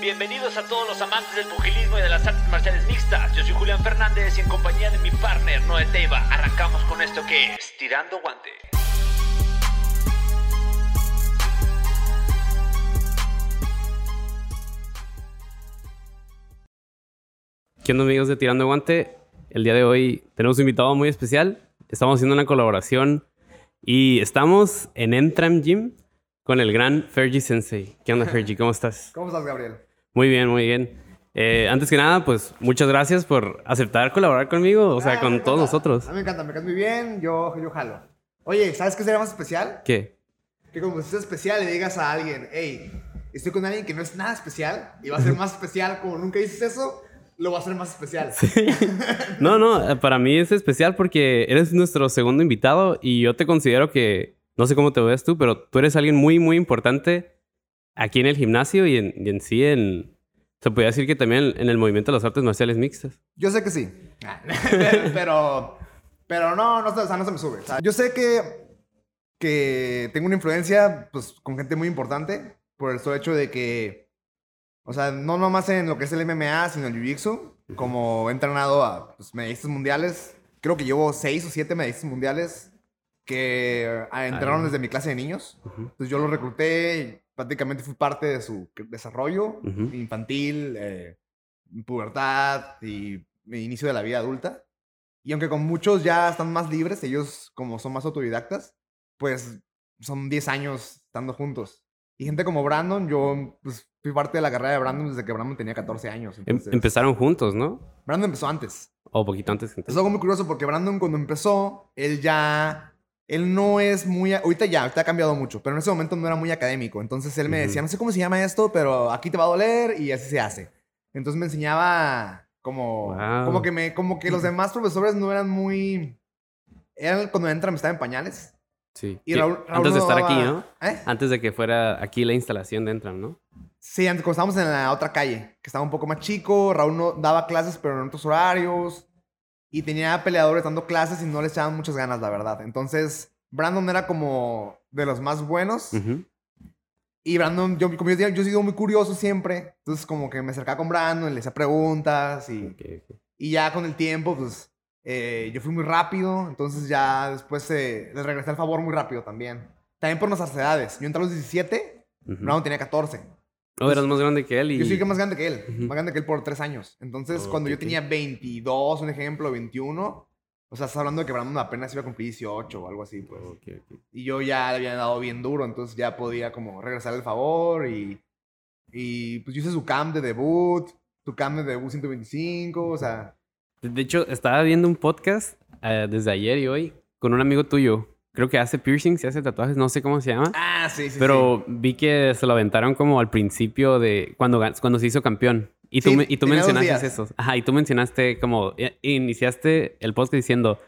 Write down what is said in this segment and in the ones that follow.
Bienvenidos a todos los amantes del pugilismo y de las artes marciales mixtas. Yo soy Julián Fernández y en compañía de mi partner Noé Teiva arrancamos con esto que es Tirando Guante. ¿Qué onda amigos de Tirando Guante? El día de hoy tenemos un invitado muy especial. Estamos haciendo una colaboración y estamos en Entram Gym con el gran Fergie Sensei. ¿Qué onda Fergie? ¿Cómo estás? ¿Cómo estás, Gabriel? Muy bien, muy bien. Eh, antes que nada, pues muchas gracias por aceptar colaborar conmigo, o sea, Ah, con todos nosotros. A mí me encanta, me encanta muy bien, yo, yo jalo. Oye, ¿sabes qué sería más especial? ¿Qué? Que como si es especial le digas a alguien, hey, estoy con alguien que no es nada especial y va a ser más especial, como nunca dices eso, lo va a hacer más especial. No, no, eh, para mí es especial porque eres nuestro segundo invitado y yo te considero que, no sé cómo te ves tú, pero tú eres alguien muy, muy importante aquí en el gimnasio y en, y en sí en... Se podría decir que también en el movimiento de las artes marciales mixtas. Yo sé que sí. pero, pero no, no, o sea, no se me sube. O sea, yo sé que, que tengo una influencia pues, con gente muy importante por el solo hecho de que, o sea, no nomás en lo que es el MMA, sino el Jiu-Jitsu, como he entrenado a pues, medallistas mundiales. Creo que llevo seis o siete medallistas mundiales que ah, entrenaron Ah. desde mi clase de niños. Entonces yo los recluté prácticamente fui parte de su desarrollo infantil, eh, pubertad y inicio de la vida adulta. Y aunque con muchos ya están más libres, ellos como son más autodidactas, pues son 10 años estando juntos. Y gente como Brandon, yo pues, fui parte de la carrera de Brandon desde que Brandon tenía 14 años. Em- Entonces, empezaron juntos, ¿no? Brandon empezó antes. O poquito antes. Es algo muy curioso porque Brandon cuando empezó, él ya... Él no es muy... Ahorita ya, ahorita ha cambiado mucho, pero en ese momento no era muy académico. Entonces él me Ujú. decía, no sé cómo se llama esto, pero aquí te va a doler y así se hace. Entonces me enseñaba como... Wow. Como, que me, como que los demás profesores no eran muy... Eran cuando entran, estaba en pañales. Sí. Y Raúl- Raúl antes de estar daba- aquí, ¿no? ¿Eh? Antes de que fuera aquí la instalación de Entram, ¿no? Sí, antes cuando estábamos en la otra calle, que estaba un poco más chico, Raúl no daba clases, pero en otros horarios. Y tenía peleadores dando clases y no les echaban muchas ganas, la verdad. Entonces, Brandon era como de los más buenos. Ujú. Y Brandon, yo, como yo, yo he sido muy curioso siempre. Entonces, como que me acercaba con Brandon, le hacía preguntas. Y, Ok, ok. y ya con el tiempo, pues, eh, yo fui muy rápido. Entonces, ya después eh, les regresé el favor muy rápido también. También por nuestras edades. Yo entré a los 17, Ujú. Brandon tenía 14. Oh, eras más grande que él y... Yo soy que más grande que él, más grande que él por tres años. Entonces, Oh, cuando ok, yo tenía 22, un ejemplo, 21, o sea, estás hablando de que Brandon apenas iba a cumplir 18 o algo así, pues. Y yo ya le había dado bien duro, entonces ya podía como regresar el favor y, y pues yo hice su camp de debut, su camp de debut 125, o sea, De hecho, estaba viendo un podcast eh, desde ayer y hoy con un amigo tuyo. Creo que hace piercings y hace tatuajes, no sé cómo se llama. ah, sí, sí, pero vi que se lo aventaron como al principio de cuando, cuando se hizo campeón. Y tú, Sí, me- y tú mencionaste eso. Ajá, y tú mencionaste como... i- Iniciaste el podcast diciendo...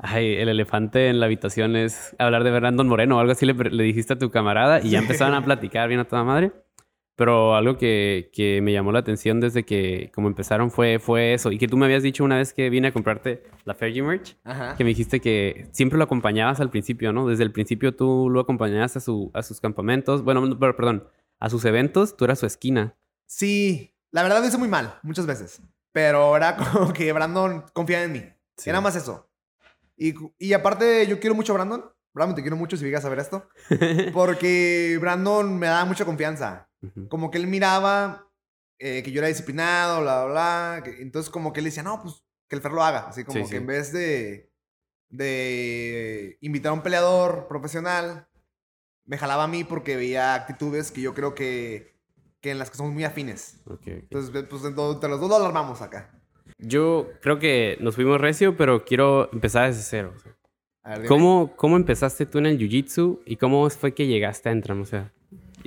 Ay, el elefante en la habitación es hablar de Brandon Moreno o algo así le, le dijiste a tu camarada y ya empezaron a platicar bien a toda madre. Pero algo que, que me llamó la atención desde que como empezaron fue, fue eso. Y que tú me habías dicho una vez que vine a comprarte la Fergie merch, Ajá. que me dijiste que siempre lo acompañabas al principio, ¿no? Desde el principio tú lo acompañabas a, su, a sus campamentos. Bueno, perdón, a sus eventos, tú eras su esquina. Sí, la verdad lo hice muy mal, muchas veces, pero era como que Brandon confiaba en mí. Sí. Era más eso. Y, y aparte, yo quiero mucho a Brandon. Brandon, te quiero mucho si llegas a ver esto. Porque Brandon me daba mucha confianza. Como que él miraba eh, que yo era disciplinado, bla, bla, bla. que- entonces, como que él decía, no, pues que el Fer lo haga. Así como Sí, que sí. en vez de, de invitar a un peleador profesional, me jalaba a mí porque veía actitudes que yo creo que, que en las que somos muy afines. Entonces, pues entre los dos lo alarmamos acá. Yo creo que nos fuimos recio, pero quiero empezar desde cero. A ver. ¿Cómo, ¿Cómo empezaste tú en el Jiu-Jitsu y cómo fue que llegaste a Entram? O sea,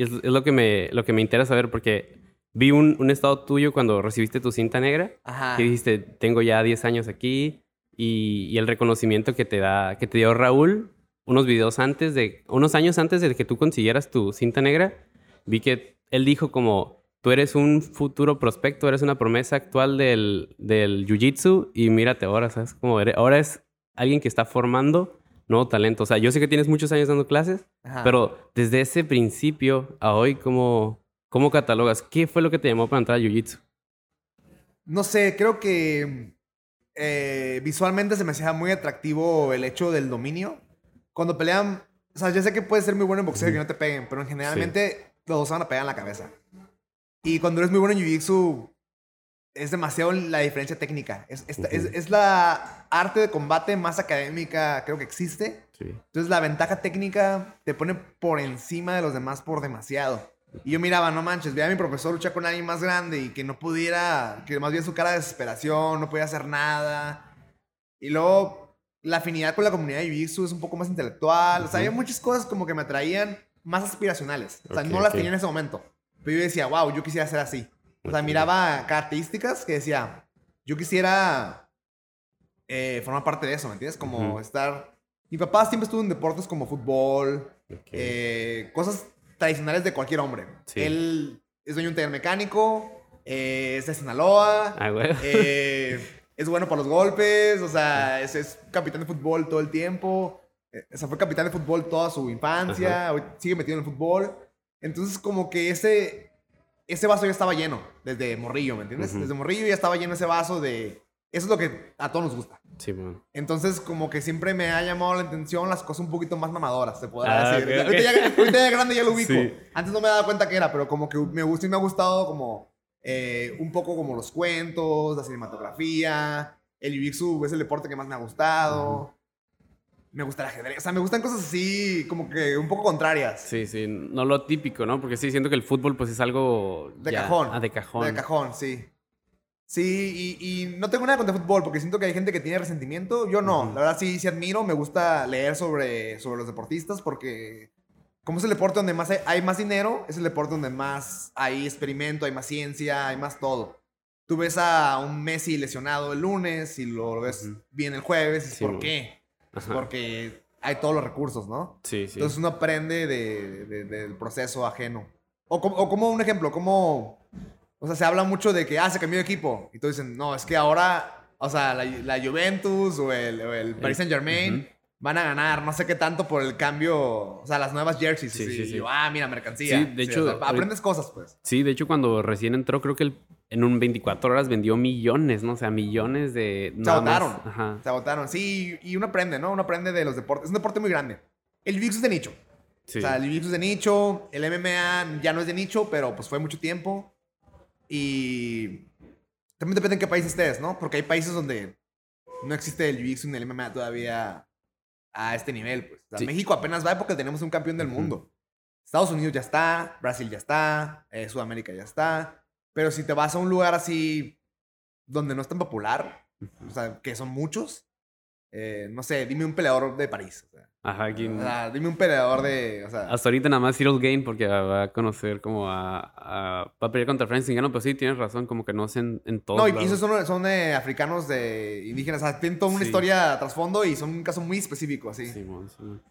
es, es lo, que me, lo que me interesa saber porque vi un, un estado tuyo cuando recibiste tu cinta negra Ajá. que dijiste, tengo ya 10 años aquí y, y el reconocimiento que te, da, que te dio Raúl unos videos antes de, unos años antes de que tú consiguieras tu cinta negra, vi que él dijo como, tú eres un futuro prospecto, eres una promesa actual del, del Jiu-Jitsu y mírate ahora, ¿sabes? Como eres- ahora es alguien que está formando nuevo talento. O sea, yo sé que tienes muchos años dando clases, Ajá. pero desde ese principio a hoy, ¿cómo, ¿Cómo catalogas? ¿Qué fue lo que te llamó para entrar a Jiu-Jitsu? No sé, creo que eh, visualmente se me hacía muy atractivo el hecho del dominio. Cuando pelean, o sea, ya sé que puedes ser muy bueno en boxeo y que no te peguen, pero generalmente los dos van a pegar en la cabeza. Y cuando eres muy bueno en Jiu-Jitsu, es demasiado la diferencia técnica. Es, es, es, es la arte de combate más académica, creo que existe. Sí. Entonces la ventaja técnica te pone por encima de los demás por demasiado. Y yo miraba, no manches, veía a mi profesor luchar con alguien más grande y que no pudiera, que más bien su cara de desesperación, no podía hacer nada. Y luego la afinidad con la comunidad de Jiu-Jitsu es un poco más intelectual. O sea, había muchas cosas como que me atraían más aspiracionales. O sea, no las tenía en ese momento. Pero yo decía, wow, yo quisiera ser así. O sea, miraba características que decía, yo quisiera eh, formar parte de eso, ¿me entiendes? Como Ujú. estar... Mi papá siempre estuvo en deportes como fútbol, Ok. eh, cosas tradicionales de cualquier hombre. Sí. Él es dueño de un taller mecánico, eh, es de Sinaloa, Ah, güey. eh, es bueno para los golpes, o sea, es, es capitán de fútbol todo el tiempo. eh, O sea, fue capitán de fútbol toda su infancia, hoy sigue metido en el fútbol. Entonces, como que ese, ese vaso ya estaba lleno desde morrillo, ¿me entiendes? Desde morrillo ya estaba lleno ese vaso de... Eso es lo que a todos nos gusta. Sí, man. Entonces, como que siempre me ha llamado la atención las cosas un poquito más mamadoras, se podrá Ah, decir. ok, ok. Ahorita, ya, ahorita ya grande ya lo ubico. Sí. Antes no me daba cuenta que era, pero como que me gusta y me ha gustado como eh, un poco como los cuentos, la cinematografía. El jiu-jitsu es el deporte que más me ha gustado. Me gusta el ajedrez. O sea, me gustan cosas así como que un poco contrarias. Sí, sí, no lo típico, ¿no? Porque sí, siento que el fútbol pues es algo... De ya- cajón. Ah, de cajón. De cajón, sí. Sí, y, y no tengo nada contra el fútbol porque siento que hay gente que tiene resentimiento. Yo no, la verdad sí, sí admiro. Me gusta leer sobre, sobre los deportistas porque como es el deporte donde más hay, hay más dinero, es el deporte donde más hay experimento, hay más ciencia, hay más todo. Tú ves a un Messi lesionado el lunes y lo ves bien el jueves Sí, ¿por qué? Pues porque hay todos los recursos, ¿no? Sí, sí. Entonces uno aprende de- de- del proceso ajeno. O como, o como un ejemplo, como... O sea, se habla mucho de que, ah, se cambió de equipo. Y todos dicen, no, es que ahora, o sea, la, la Juventus o el, o el Paris Saint Germain ujú. Van a ganar no sé qué tanto por el cambio, o sea, las nuevas jerseys. Sí, sí, sí. Y yo, ah, mira, mercancía. Sí, de hecho, o sea, ahorita- aprendes cosas, pues. Sí, de hecho, cuando recién entró, creo que él en un 24 horas vendió millones, ¿no? O sea, millones de... Se agotaron. Ajá. Se agotaron. Sí, y uno aprende, ¿no? Uno aprende de los deportes. Es un deporte muy grande. El jiu-jitsu es de nicho. Sí. O sea, el jiu-jitsu es de nicho, el MMA ya no es de nicho, pero pues fue mucho tiempo. Y también depende en qué país estés, ¿no? Porque hay países donde no existe el jiu-jitsu ni el MMA todavía a este nivel, pues. O sea, Sí. México apenas va porque tenemos un campeón del mundo. Estados Unidos ya está, Brasil ya está, eh, Sudamérica ya está. Pero si te vas a un lugar así donde no es tan popular, o sea, que son muchos, eh, no sé, dime un peleador de París. O sea, Ajá, aquí... o sea, dime un peleador de. O sea, Hasta ahorita nada más Cyril Gain porque va a conocer como a... a va a pelear contra Francis Ngannou, pero sí, tienes razón, como que no es en, en todos no, y lados. esos son, son de africanos de indígenas. O sea, tienen toda una Sí. historia trasfondo y son un caso muy específico, así. Simón, Simón.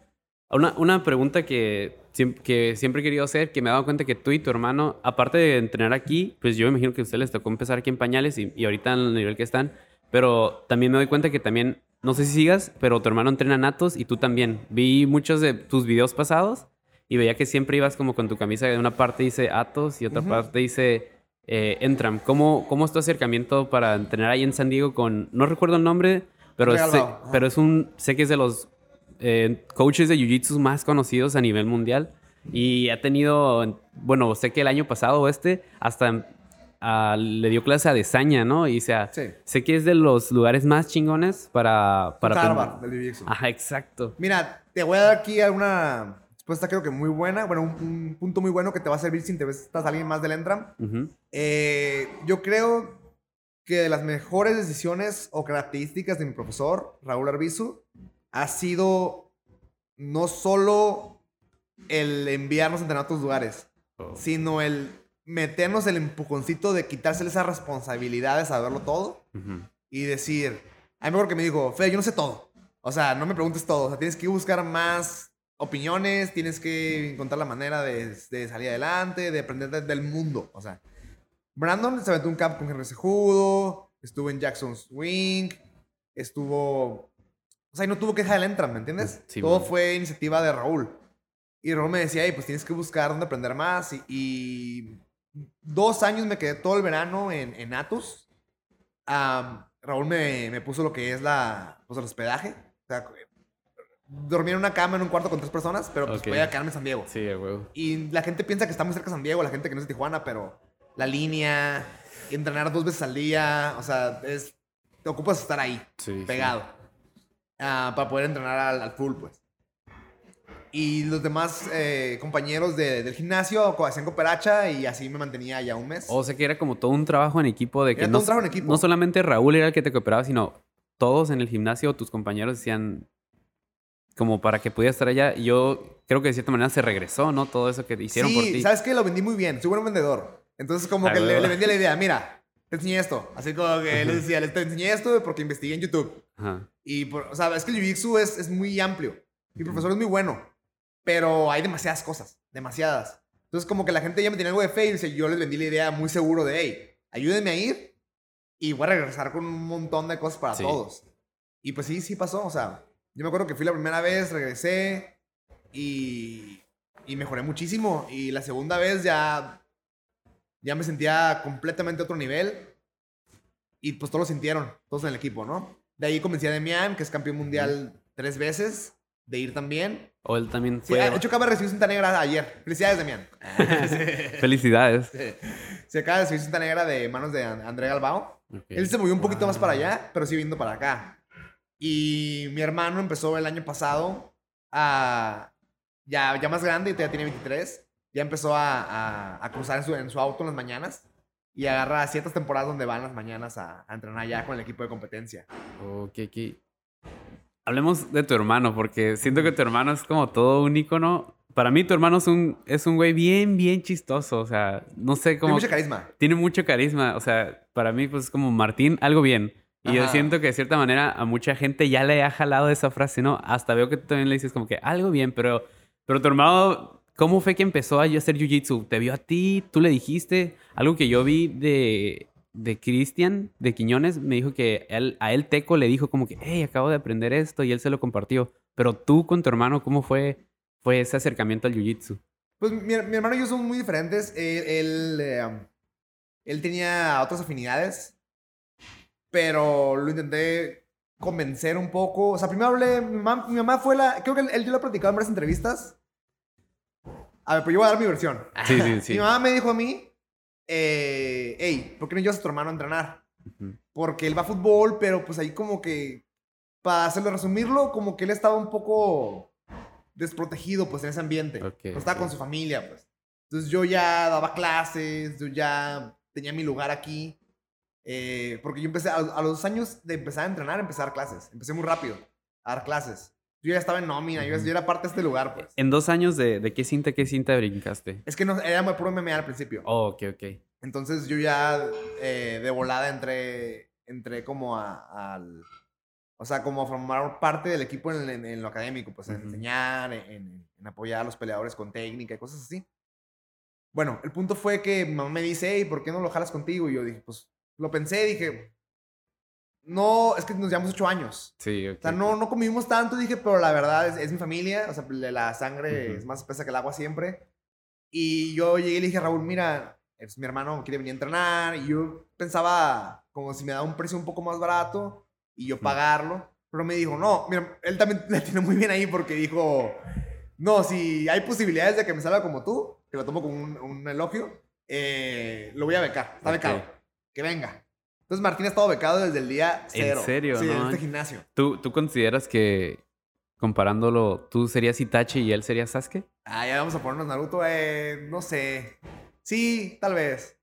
Una, una pregunta que, que siempre he querido hacer, que me he dado cuenta que tú y tu hermano, aparte de entrenar aquí, pues yo me imagino que a ustedes les tocó empezar aquí en pañales y, y ahorita en el nivel que están, pero también me doy cuenta que también, no sé si sigas, pero tu hermano entrena natos y tú también. Vi muchos de tus videos pasados y veía que siempre ibas como con tu camisa de una parte dice Atos y otra parte dice eh, Entram. ¿Cómo, ¿Cómo es tu acercamiento para entrenar ahí en San Diego con, no recuerdo el nombre, pero, sé, pero es un, sé que es de los eh, coaches de Jiu-Jitsu más conocidos a nivel mundial. Y ha tenido, bueno, sé que el año pasado o este, hasta ah, le dio clase a Desaña, ¿no? Y sea, Sí. sé que es de los lugares más chingones para... para Harvard, del jiu-jitsu. Ajá, exacto. Mira, te voy a dar aquí alguna respuesta creo que muy buena. Bueno, un, un punto muy bueno que te va a servir si te ves estás alguien más del Entram. Eh, yo creo que de las mejores decisiones o características de mi profesor, Raúl Arbizu, ha sido no solo el enviarnos a entrenar a otros lugares, Oh. sino el meternos el empujoncito de quitársele esa responsabilidad de saberlo todo y decir, a mí mejor que me dijo, Fede, yo no sé todo. O sea, no me preguntes todo. O sea, tienes que buscar más opiniones, tienes que encontrar la manera de, de salir adelante, de aprender de- del mundo. O sea, Brandon se aventó un camp con Henry Sejudo, estuvo en Jackson's Wing, estuvo... O sea, y no tuvo queja del Entram, ¿me entiendes? Sí, Todo fue iniciativa de Raúl. Y Raúl me decía, "Ey, pues tienes que buscar dónde aprender más. Y, y dos años me quedé todo el verano en, en Atos. Am, Raúl me, me puso lo que es la, pues, el hospedaje. O sea, dormí en una cama en un cuarto con tres personas, pero pues Ok. podía quedarme en San Diego. Sí, a huevo. Y la gente piensa que está muy cerca de San Diego, la gente que no es de Tijuana, pero la línea, entrenar dos veces al día, o sea, es, te ocupas estar ahí, Sí, sí. pegado, ah, para poder entrenar al, al full, pues. Y los demás eh, compañeros de- del gimnasio hacían cooperacha y así me mantenía ya un mes. O sea que era como todo un trabajo en equipo de que Era no, todo un trabajo en equipo. no solamente Raúl era el que te cooperaba, sino todos en el gimnasio, tus compañeros decían como para que pudieras estar allá. Y yo creo que de cierta manera se regresó, ¿no? Todo eso que hicieron sí, por ti. ¿sabes qué? Lo vendí muy bien, soy buen vendedor. Entonces como que le, vendí la idea, mira, te enseñé esto. Así como que les decía, les te enseñé esto porque investigué en YouTube. Ajá. Y, por- o sea, es que el Jiu-Jitsu es, es muy amplio. Mi profesor es muy bueno, pero hay demasiadas cosas, demasiadas. Entonces, como que la gente ya me tenía algo de fe y dice, yo les vendí la idea muy seguro de, hey, ayúdenme a ir y voy a regresar con un montón de cosas para Sí. todos. Y pues sí, sí pasó. O sea, yo me acuerdo que fui la primera vez, regresé y, y mejoré muchísimo. Y la segunda vez ya, ya me sentía completamente a otro nivel. Y pues todos lo sintieron, todos en el equipo, ¿no? De ahí convencí a Demian, que es campeón mundial tres veces, de ir también. O él también Sí, fue... de hecho acaba de recibir cinta negra ayer. Felicidades, Demian. Felicidades. Se acaba de recibir cinta negra de manos de An- André Galbao. Él se movió un poquito más para allá, pero sí viendo para acá. Y mi hermano empezó el año pasado a... Ya, ya más grande, ya tiene 23. Ya empezó a, a- a cruzar en su, en su auto en las mañanas. Y agarra ciertas temporadas donde van las mañanas a, a entrenar ya con el equipo de competencia. Ok, ok. Hablemos de tu hermano, porque siento que tu hermano es como todo un ícono. Para mí, tu hermano es un, es un güey bien, bien chistoso. O sea, no sé Tiene cómo. mucho carisma. Tiene mucho carisma. O sea, para mí, pues como Martín, algo bien. Y yo Ajá. siento que de cierta manera a mucha gente ya le ha jalado esa frase, ¿no? Hasta veo que tú también le dices como que algo bien, pero, pero tu hermano, ¿cómo fue que empezó a hacer jiu-jitsu? ¿Te vio a ti? ¿Tú le dijiste? Algo que yo vi de, de Cristian, de Quiñones, me dijo que él, a él Teco le dijo como que, hey, acabo de aprender esto y él se lo compartió. Pero tú con tu hermano, ¿cómo fue, fue ese acercamiento al jiu-jitsu? Pues mi, mi hermano y yo somos muy diferentes. Él, él, eh, él tenía otras afinidades, pero lo intenté convencer un poco. O sea, primero hablé, mi mamá, mi mamá fue la, creo que él, él yo lo he platicado en varias entrevistas. A ver, pues yo voy a dar mi versión. Sí, sí, sí. Mi mamá me dijo a mí, eh, hey, ¿por qué no llevas a tu hermano a entrenar? Ujú. Porque él va a fútbol, pero pues ahí como que, para hacerlo resumirlo, como que él estaba un poco desprotegido pues en ese ambiente. Ok, No estaba ok. con su familia pues. Entonces yo ya daba clases, yo ya tenía mi lugar aquí. eh, porque yo empecé, a, a los dos años de empezar a entrenar, empecé a dar clases. Empecé muy rápido a dar clases. Yo ya estaba en nómina, yo, era parte de este lugar pues. En dos años, de, ¿de qué cinta, qué cinta brincaste? Es que no, era muy puro MMA al principio. Oh, ok, ok. Entonces yo ya eh, de volada entré, entré como a, al... O sea, como a formar parte del equipo en, en- en lo académico, pues en enseñar, en, en apoyar a los peleadores con técnica y cosas así. Bueno, el punto fue que mi mamá me dice, hey, ¿por qué no lo jalas contigo? Y yo dije, pues lo pensé, dije, no, es que nos llevamos ocho años. Sí. O sea, no, no convivimos tanto, dije, pero la verdad es, es mi familia, o sea, la sangre es más espesa que el agua siempre. Y yo llegué y le dije a Raúl, mira, es mi hermano quiere venir a entrenar. Y yo pensaba como si me daba un precio un poco más barato y yo pagarlo. Pero me dijo, no, mira, él también le tiene muy bien ahí porque dijo, no, si hay posibilidades de que me salga como tú, que lo tomo como un, un elogio, eh, lo voy a becar, está Ok. becado, que venga. Entonces Martín ha estado becado desde el día ¿En cero. serio, Sí, en no? este gimnasio. ¿Tú, ¿Tú consideras que, comparándolo, tú serías Itachi y él sería Sasuke? Ah, ya vamos a ponernos Naruto, eh, no sé. Sí, tal vez.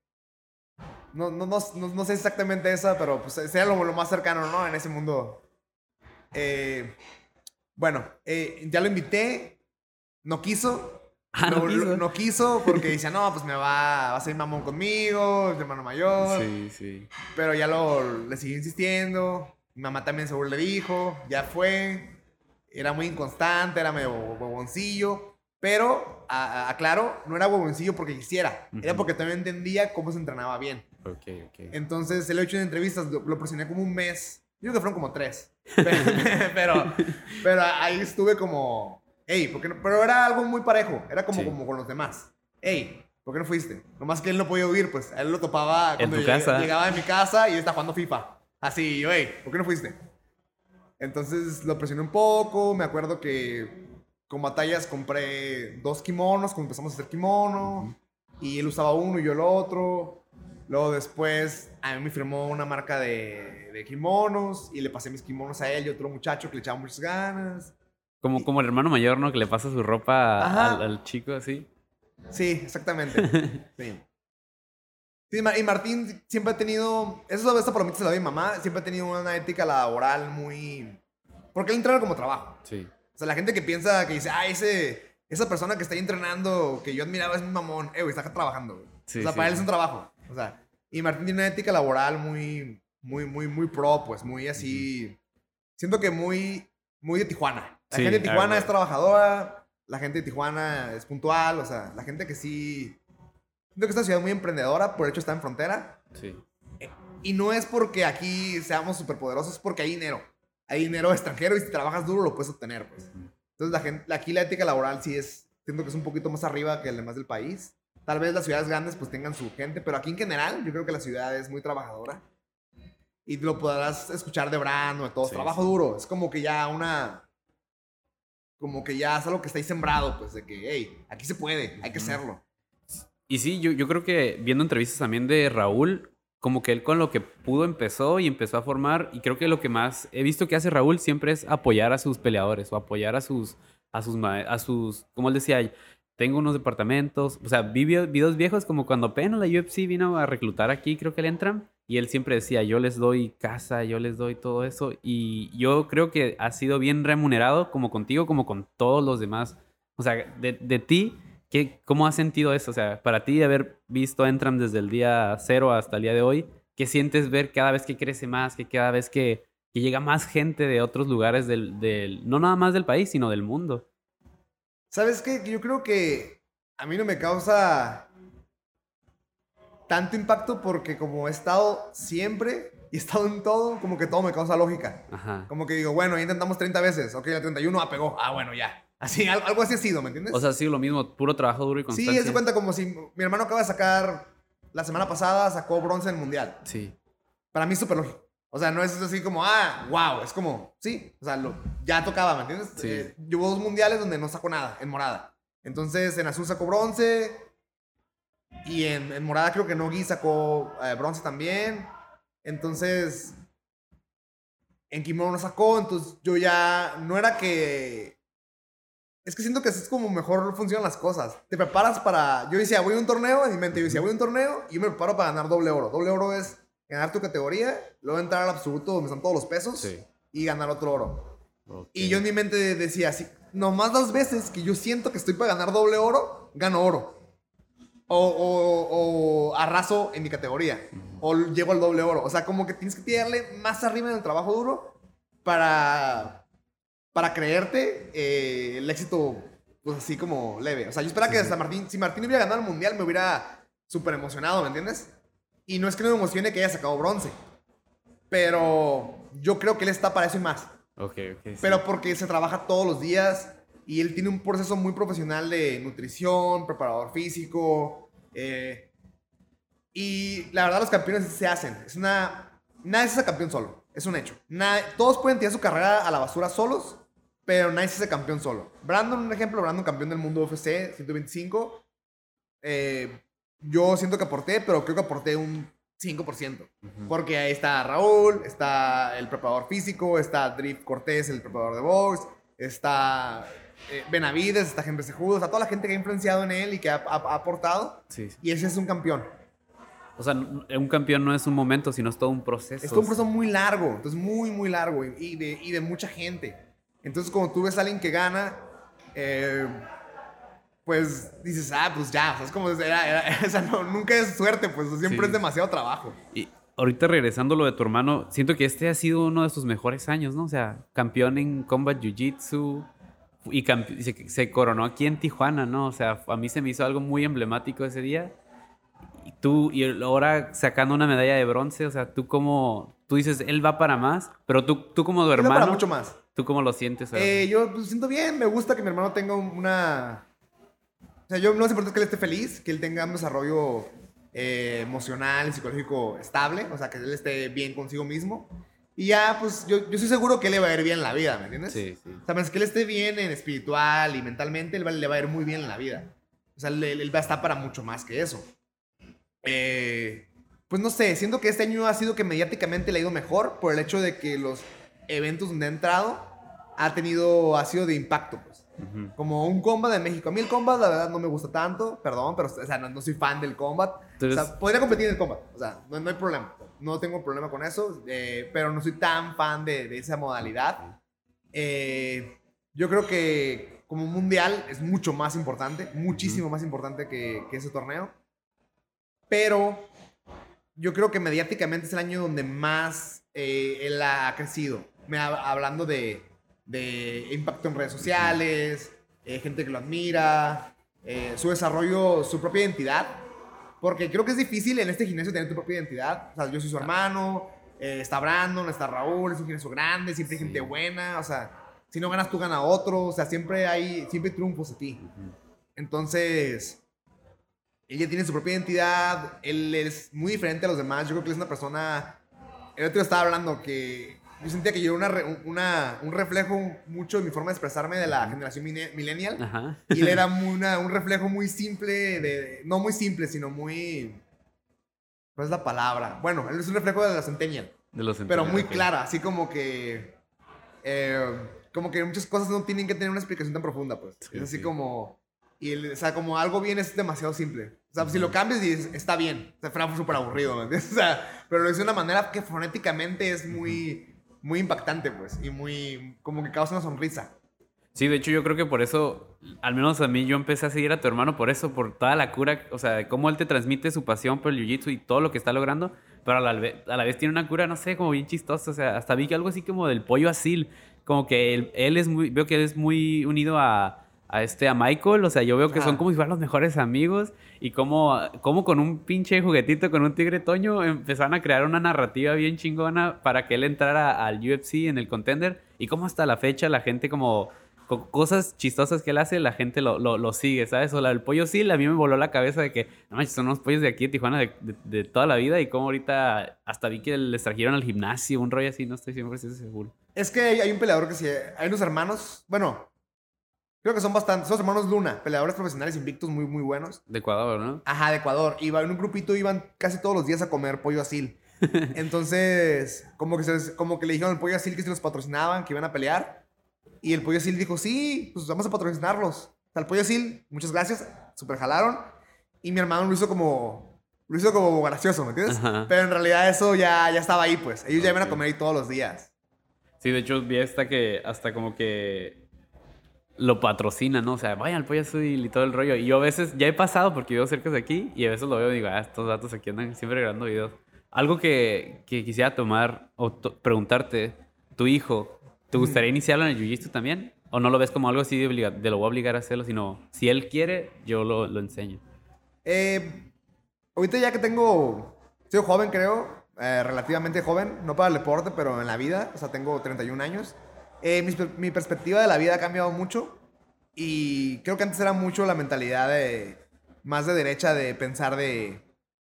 No, no, no, no, no sé exactamente esa, pero pues lo, lo más cercano, ¿no? En ese mundo. Eh, bueno, eh, ya lo invité, no quiso. Ah, no quiso. no quiso porque decía, no, pues me va, va a ser mamón conmigo, es mi hermano mayor. Sí, sí. Pero ya lo, le siguió insistiendo. Mi mamá también seguro le dijo. Ya fue. Era muy inconstante, era medio huevoncillo. Pero, a- a- aclaro, no era huevoncillo porque quisiera. Era porque también entendía cómo se entrenaba bien. Ok, ok. Entonces, se lo he hecho en entrevistas. Lo, lo presioné como un mes. Yo creo que fueron como tres. pero, pero ahí estuve como... Ey, porque no- pero era algo muy parejo. Era como, Sí. como con los demás. Ey, ¿por qué no fuiste? Nomás que él no podía huir, pues. A él lo topaba cuando tu llegué- casa. llegaba de mi casa y él estaba jugando FIFA. Así, yo, hey, ¿por qué no fuiste? Entonces lo presioné un poco. Me acuerdo que con batallas compré dos kimonos, como empezamos a hacer kimono. Y él usaba uno y yo el otro. Luego después a mí me firmó una marca de, de kimonos y le pasé mis kimonos a él y otro muchacho que le echaba muchas ganas. Como, como el hermano mayor, ¿no? Que le pasa su ropa al, al chico así. Sí, exactamente. sí. Sí, y Martín siempre ha tenido, eso esta palomita se la doy mi mamá, siempre ha tenido una ética laboral muy... Porque él entrena como trabajo. Sí. O sea, la gente que piensa, que dice, ah, ese, esa persona que está ahí entrenando, que yo admiraba es mi mamón, eh, güey, está acá trabajando, güey. Sí, o sea, sí. para él es un trabajo. O sea, y Martín tiene una ética laboral muy, muy, muy, muy pro, pues, muy así. Siento que muy, muy de Tijuana. La Sí, gente de Tijuana es trabajadora, la gente de Tijuana es puntual, o sea, la gente que sí. Siento que esta ciudad es muy emprendedora, por hecho está en frontera. Sí. Y no es porque aquí seamos superpoderosos, es porque hay dinero. Hay dinero extranjero y si trabajas duro lo puedes obtener, pues. Entonces, la gente, aquí la ética laboral sí es, siento que es un poquito más arriba que el demás del país. Tal vez las ciudades grandes pues tengan su gente, pero aquí en general yo creo que la ciudad es muy trabajadora. Y lo podrás escuchar de Brando, de todos. Sí, Trabajo sí. duro. Es como que ya una... Como que ya es algo que está ahí sembrado, pues, de que, hey, aquí se puede, hay que hacerlo. Y sí, yo, yo creo que viendo entrevistas también de Raúl, como que él con lo que pudo empezó y empezó a formar, y creo que lo que más he visto que hace Raúl siempre es apoyar a sus peleadores o apoyar a sus, a sus, a sus, como él decía, tengo unos departamentos, o sea, vi vi- videos viejos como cuando apenas la UFC vino a reclutar aquí, creo que le entran, y él siempre decía, yo les doy casa, yo les doy todo eso, y yo creo que ha sido bien remunerado como contigo, como con todos los demás. O sea, de, de ti, ¿qué, ¿cómo has sentido eso? O sea, para ti de haber visto Entram desde el día cero hasta el día de hoy, ¿qué sientes ver cada vez que crece más, que cada vez que, llega más gente de otros lugares del, del, no nada más del país, sino del mundo? ¿Sabes qué? Yo creo que a mí no me causa tanto impacto porque como he estado siempre y he estado en todo, como que todo me causa lógica. Ajá. Como que digo, bueno, ya intentamos 30 veces. Ok, la 31 ah, pegó. Ah, bueno, ya. Así, al- algo así ha sido, ¿me entiendes? O sea, sí, lo mismo, puro trabajo duro y sí, constancia. es de cuenta como si mi hermano acaba de sacar, la semana pasada sacó bronce en el mundial. Sí, Para mí es súper lógico. O sea, no es así como, ah, wow. Es como, sí. O sea, lo- ya tocaba, ¿me entiendes? Sí. Eh, llevo dos mundiales donde no sacó nada, en morada. Entonces, en azul sacó bronce. Y en, en morada creo que Nogi sacó eh, bronce también. Entonces, en kimono no sacó. Entonces, yo ya, no era que... Es que siento que así es como mejor funcionan las cosas. Te preparas para... Yo decía, voy a un torneo, en mi mente yo decía, voy a un torneo y yo me preparo para ganar doble oro. Doble oro es ganar tu categoría, luego entrar al absoluto donde están todos los pesos sí. y ganar otro oro. Ok. Y yo en mi mente decía, si nomás dos veces que yo siento que estoy para ganar doble oro, gano oro. O, o, o arraso en mi categoría. O llego al doble oro. O sea, como que tienes que tirarle más arriba en el trabajo duro para, para creerte eh, el éxito, pues así como leve. O sea, yo esperaba que hasta Martín, si Martín hubiera ganado el mundial, me hubiera súper emocionado, ¿me entiendes? Y no es que no me emocione que haya sacado bronce. Pero yo creo que él está para eso y más. Ok, ok. sí. Pero porque se trabaja todos los días y él tiene un proceso muy profesional de nutrición, preparador físico. eh, y la verdad, los campeones se hacen. Es una. Nadie se hace campeón solo. Es un hecho. Nadie- todos pueden tirar su carrera a la basura solos, pero nadie se hace campeón solo. Brandon, un ejemplo, Brandon, campeón del mundo UFC 125. eh, yo siento que aporté, pero creo que aporté un 5%. Ujú. Porque ahí está Raúl, está el preparador físico, está Drift Cortés, el preparador de box, está eh, Benavides, está Henry Sejudo, está toda la gente que ha influenciado en él y que ha, ha- ha aportado. Sí, sí. Y ese es un campeón. O sea, un campeón no es un momento, sino es todo un proceso. Es todo un proceso muy largo, entonces muy, muy largo y, y de, y de mucha gente. Entonces, cuando tú ves a alguien que gana, eh, pues dices, ah, pues ya, o sea, es como, era- era- o sea, no, nunca es suerte, pues siempre Sí. es demasiado trabajo. Y ahorita regresando lo de tu hermano, siento que este ha sido uno de sus mejores años, ¿no? O sea, campeón en Combat Jiu-Jitsu y, se, se coronó aquí en Tijuana, ¿no? O sea, a mí se me hizo algo muy emblemático ese día. Y tú, y ahora sacando una medalla de bronce, o sea, tú como, tú dices, él va para más, pero tú, tú como tu hermano, para mucho más. ¿tú cómo lo sientes? Eh, yo pues, siento bien, me gusta que mi hermano tenga un- una... sea, yo importante es que él esté feliz, que él tenga un desarrollo eh, emocional y psicológico estable, o sea, que él esté bien consigo mismo. Y ya, pues yo, yo estoy seguro que él le va a ir bien en la vida, ¿me entiendes? Sí, sí. O sea, pues que él esté bien en espiritual y mentalmente, él va- le va a ir muy bien en la vida. O sea, él, él va a estar para mucho más que eso. Eh, pues no sé, siento que este año ha sido que mediáticamente le ha ido mejor por el hecho de que los eventos donde ha entrado ha tenido, ha sido de impacto, pues. Ujú. Como un combat de México. A mí el combat, la verdad, no me gusta tanto, perdón, pero o sea, no, no soy fan del combat. Tú O sea, podría competir en el combat, o sea, no, no hay problema. No tengo problema con eso, eh, pero no soy tan fan de, de esa modalidad. Eh, yo creo que como mundial es mucho más importante, muchísimo más importante que, que ese torneo. Pero yo creo que mediáticamente es el año donde más eh, él ha crecido. Me ha- hablando de, de impacto en redes sociales, eh, gente que lo admira, su desarrollo, su propia identidad. Porque creo que es difícil en este gimnasio tener tu propia identidad. O sea, yo soy su hermano, eh, está Brandon, está Raúl, es un gimnasio grande, siempre hay Sí. gente buena. O sea, si no ganas tú, gana otro. O sea, siempre hay, siempre hay triunfos a ti. Entonces, ella tiene su propia identidad, él es muy diferente a los demás, yo creo que él es una persona, el otro día estaba hablando que yo sentía que yo era una, un reflejo mucho de mi forma de expresarme de la generación millennial, Ajá. y él era una- un reflejo muy simple, de, no muy simple, sino muy... ¿Cuál es la palabra? Bueno, él es un reflejo de la centennial De los pero muy clara, así como que eh, como que muchas cosas no tienen que tener una explicación tan profunda, pues. Sí, es así sí. como y el- o sea, como algo bien es demasiado simple. O sea, si lo cambias dices, está bien. O sea, fuera súper aburrido, ¿me entiendes? O sea, pero lo dice de una manera que fonéticamente es muy muy impactante, pues, y muy como que causa una sonrisa. Sí, de hecho yo creo que por eso, al menos a mí, yo empecé a seguir a tu hermano por eso, por toda la cura, o sea, cómo él te transmite su pasión por el jiu-jitsu y todo lo que está logrando, pero a la, a la vez tiene una cura, no sé, como bien chistosa, o sea, hasta vi que algo así como del pollo asil, como que él, él es muy, veo que él es muy unido a, a este, a Michael, o sea, yo veo que son Ajá. como si fueran los mejores amigos y como, como con un pinche juguetito, con un tigre toño, empezaron a crear una narrativa bien chingona para que él entrara al UFC en el contender y como hasta la fecha la gente como co- cosas chistosas que él hace, la gente lo, lo, lo sigue, ¿sabes? O la del pollo sí, a mí me voló la cabeza de que, no manches, son unos pollos de aquí de Tijuana de, de- de toda la vida y como ahorita hasta vi que les trajeron al gimnasio, un rollo así, no estoy 100% seguro. Es que hay, hay un peleador que sí, hay unos hermanos, bueno, creo que son bastantes, son los hermanos Luna, peleadores profesionales invictos muy muy buenos. De Ecuador, ¿no? Ajá, de Ecuador. Iba en un grupito, iban casi todos los días a comer pollo asil. Entonces, como que, se- como que le dijeron al pollo asil que se los patrocinaban, que iban a pelear. Y el pollo asil dijo, sí, pues vamos a patrocinarlos. O sea, el pollo asil, muchas gracias, super jalaron. Y mi hermano lo hizo como, lo hizo como gracioso, ¿me entiendes? Ajá. Pero en realidad eso ya, ya estaba ahí, pues. Ellos ya iban a comer ahí todos los días. Sí, de hecho vi hasta que, hasta como que lo patrocina, ¿no? O sea, vayan al pollo azul y todo el rollo. Y yo a veces, ya he pasado porque vivo cerca de aquí y a veces lo veo y digo, ah, estos datos aquí andan siempre grabando videos. Algo que, que quisiera tomar o to- preguntarte, tu hijo, ¿te gustaría iniciarlo en el jiu-jitsu también? ¿O no lo ves como algo así de, obliga- de lo voy a obligar a hacerlo, sino si él quiere, yo lo, lo enseño? Eh, ahorita ya que tengo, soy joven creo, eh, relativamente joven, no para el deporte, pero en la vida, o sea, tengo 31 años. Eh, mi, mi perspectiva de la vida ha cambiado mucho y creo que antes era mucho la mentalidad de, más de derecha, de pensar de,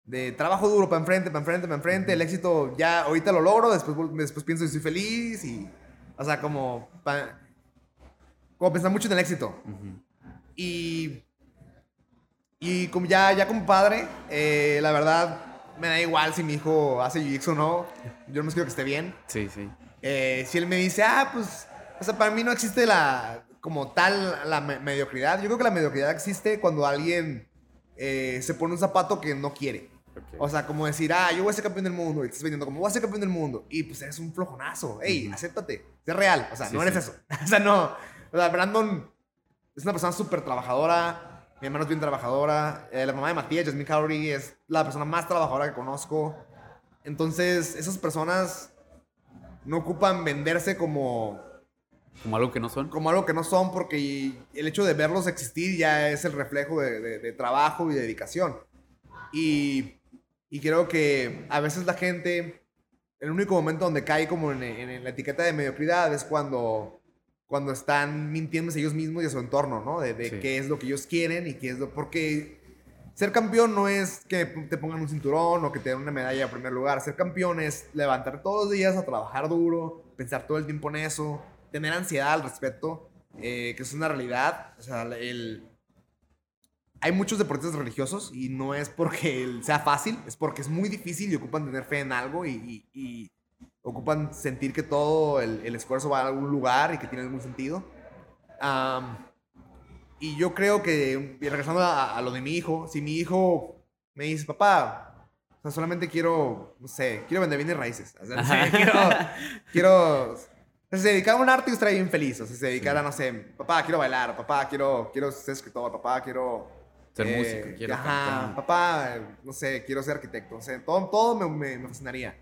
de trabajo duro para enfrente, para enfrente, para enfrente, el éxito ya ahorita lo logro, después, después pienso si soy feliz y, o sea, como, pa- como pensar mucho en el éxito. Y y como ya, ya como padre, eh, la verdad, me da igual si mi hijo hace jiu-jitsu o no. Yo no quiero que esté bien. Sí, sí. Eh, si él me dice, ah, pues, o sea, para mí no existe la, como tal, la me- mediocridad. Yo creo que la mediocridad existe cuando alguien eh, se pone un zapato que no quiere. O sea, como decir, ah, yo voy a ser campeón del mundo. Y estás vendiendo como, voy a ser campeón del mundo. Y pues eres un flojonazo. Ey, Ujú. acéptate. Sé real. O sea, Sí, no eres sí. eso. o sea, no. O sea, Brandon es una persona súper trabajadora. Mi hermano es bien trabajadora. eh, la mamá de Matías, Jasmine Cowrie, es la persona más trabajadora que conozco. Entonces, esas personas no ocupan venderse como, Como algo que no son. como algo que no son, porque el hecho de verlos existir ya es el reflejo de, de- de trabajo y de dedicación. Y, y creo que a veces la gente, el único momento donde cae como en, en la etiqueta de mediocridad es cuando, cuando están mintiéndose ellos mismos y a su entorno, ¿no? De, de Sí. qué es lo que ellos quieren y qué es lo... Porque ser campeón no es que te pongan un cinturón o que te den una medalla en primer lugar. Ser campeón es levantar todos los días a trabajar duro, pensar todo el tiempo en eso, tener ansiedad al respecto, eh, que es una realidad. O sea, el... Hay muchos deportistas religiosos y no es porque sea fácil, es porque es muy difícil y ocupan tener fe en algo y, ocupan sentir que todo el, esfuerzo va a algún lugar y que tiene algún sentido. Am, y yo creo que, regresando a, a lo de mi hijo, si mi hijo me dice, papá, o sea, solamente quiero, no sé, quiero vender bienes raíces. O sea, no sé, quiero, quiero, o sea, si se dedicara a un arte y estaría bien feliz. O sea, si se dedicara, no sé, papá, quiero bailar, papá, quiero, quiero ser escritor, papá, quiero... Ser eh, músico, quiero Ajá, cantar. papá, no sé, quiero ser arquitecto. O sea, todo, todo me, me, me fascinaría.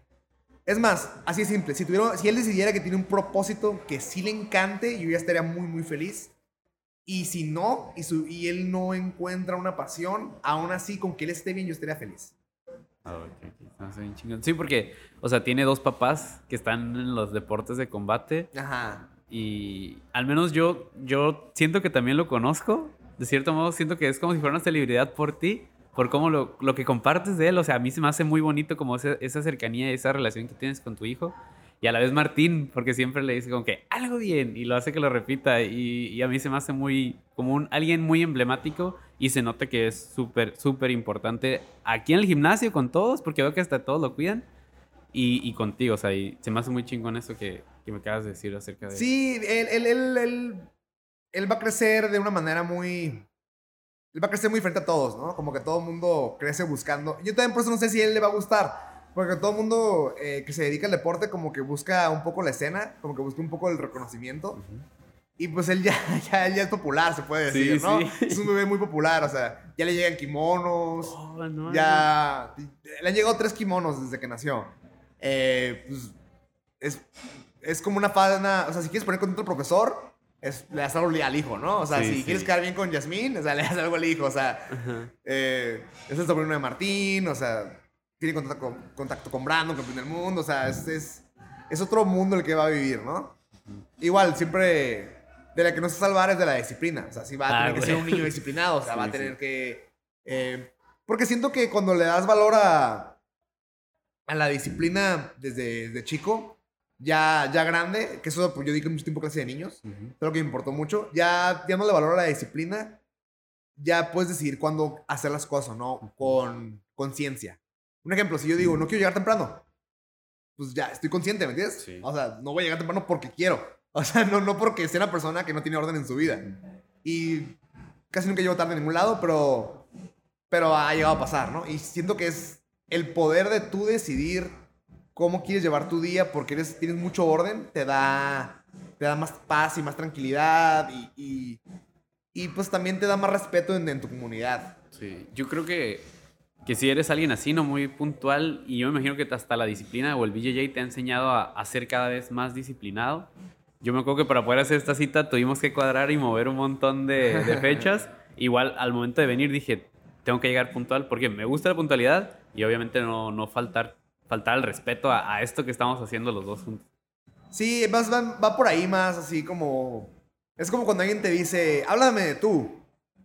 Es más, así de simple. Si, tuviera, si él decidiera que tiene un propósito que sí le encante, yo ya estaría muy, muy feliz. Y si no, y, su, y él no encuentra una pasión, aún así, con que él esté bien, yo estaría feliz. Ah. Ah. Sí, porque, o sea, tiene dos papás que están en los deportes de combate Ajá. y al menos yo, yo siento que también lo conozco. De cierto modo, siento que es como si fuera una celebridad por ti, por cómo lo, lo que compartes de él. O sea, a mí se me hace muy bonito como esa, esa cercanía, esa relación que tienes con tu hijo. Y a la vez Martín, porque siempre le dice como que algo bien y lo hace que lo repita. Y, y a mí se me hace muy, como un, alguien muy emblemático y se nota que es súper, súper importante aquí en el gimnasio con todos, porque veo que hasta todos lo cuidan. Y, y contigo, o sea, y se me hace muy chingón eso que, que me acabas de decir acerca de... Sí, él, él, él, él, va a crecer de una manera muy... Él va a crecer muy diferente a todos, ¿no? Como que todo el mundo crece buscando... Yo también por eso no sé si él le va a gustar. Porque todo el mundo eh, que se dedica al deporte como que busca un poco la escena, como que busca un poco el reconocimiento. Ujú. Y pues él ya, ya, ya es popular, se puede decir, Sí, ¿no? sí. Es un bebé muy popular, o sea, ya le llegan kimonos, Oh, no, ya... Le han llegado tres kimonos desde que nació. Eh, pues, es, es como una fana, o sea, si quieres poner con otro profesor, es, le das algo al hijo, ¿no? O sea, Sí, si sí. quieres quedar bien con Yasmín, o sea, le das algo al hijo, o sea, eh, es el sobrino de Martín, o sea, tiene contacto con, contacto con Brandon, campeón del mundo, o sea, es, es, es otro mundo el que va a vivir, ¿no? Igual, siempre de la que no se salvar es de la disciplina, o sea, sí va a Ah, tener que güey. ser un niño disciplinado, o sea, va a Sí, tener sí. que... eh, porque siento que cuando le das valor a, a la disciplina desde, desde chico, ya, ya grande, que eso pues, yo di que mucho tiempo clase de niños, Ujú. es lo que me importó mucho. Ya dándole valor a la disciplina, ya puedes decidir cuándo hacer las cosas, ¿no? Con conciencia. Un ejemplo, si yo digo, no quiero llegar temprano, pues ya estoy consciente, ¿me entiendes? Sí. O sea, no voy a llegar temprano porque quiero. O sea, no, no porque sea una persona que no tiene orden en su vida. Y casi nunca llego tarde en ningún lado, pero, pero ha llegado a pasar, ¿no? Y siento que es el poder de tú decidir cómo quieres llevar tu día porque eres, tienes mucho orden, te da, te da más paz y más tranquilidad y, y, y, pues también te da más respeto en, en tu comunidad. Sí, yo creo que, que si eres alguien así, no muy puntual, y yo me imagino que hasta la disciplina o el BJJ te ha enseñado a, a ser cada vez más disciplinado. Yo me acuerdo que para poder hacer esta cita tuvimos que cuadrar y mover un montón de, de fechas. Igual al momento de venir dije, tengo que llegar puntual porque me gusta la puntualidad y obviamente no, no faltar, faltar el respeto a, a esto que estamos haciendo los dos juntos. Sí, vas- va, va por ahí más así como... Es como cuando alguien te dice, háblame de tú.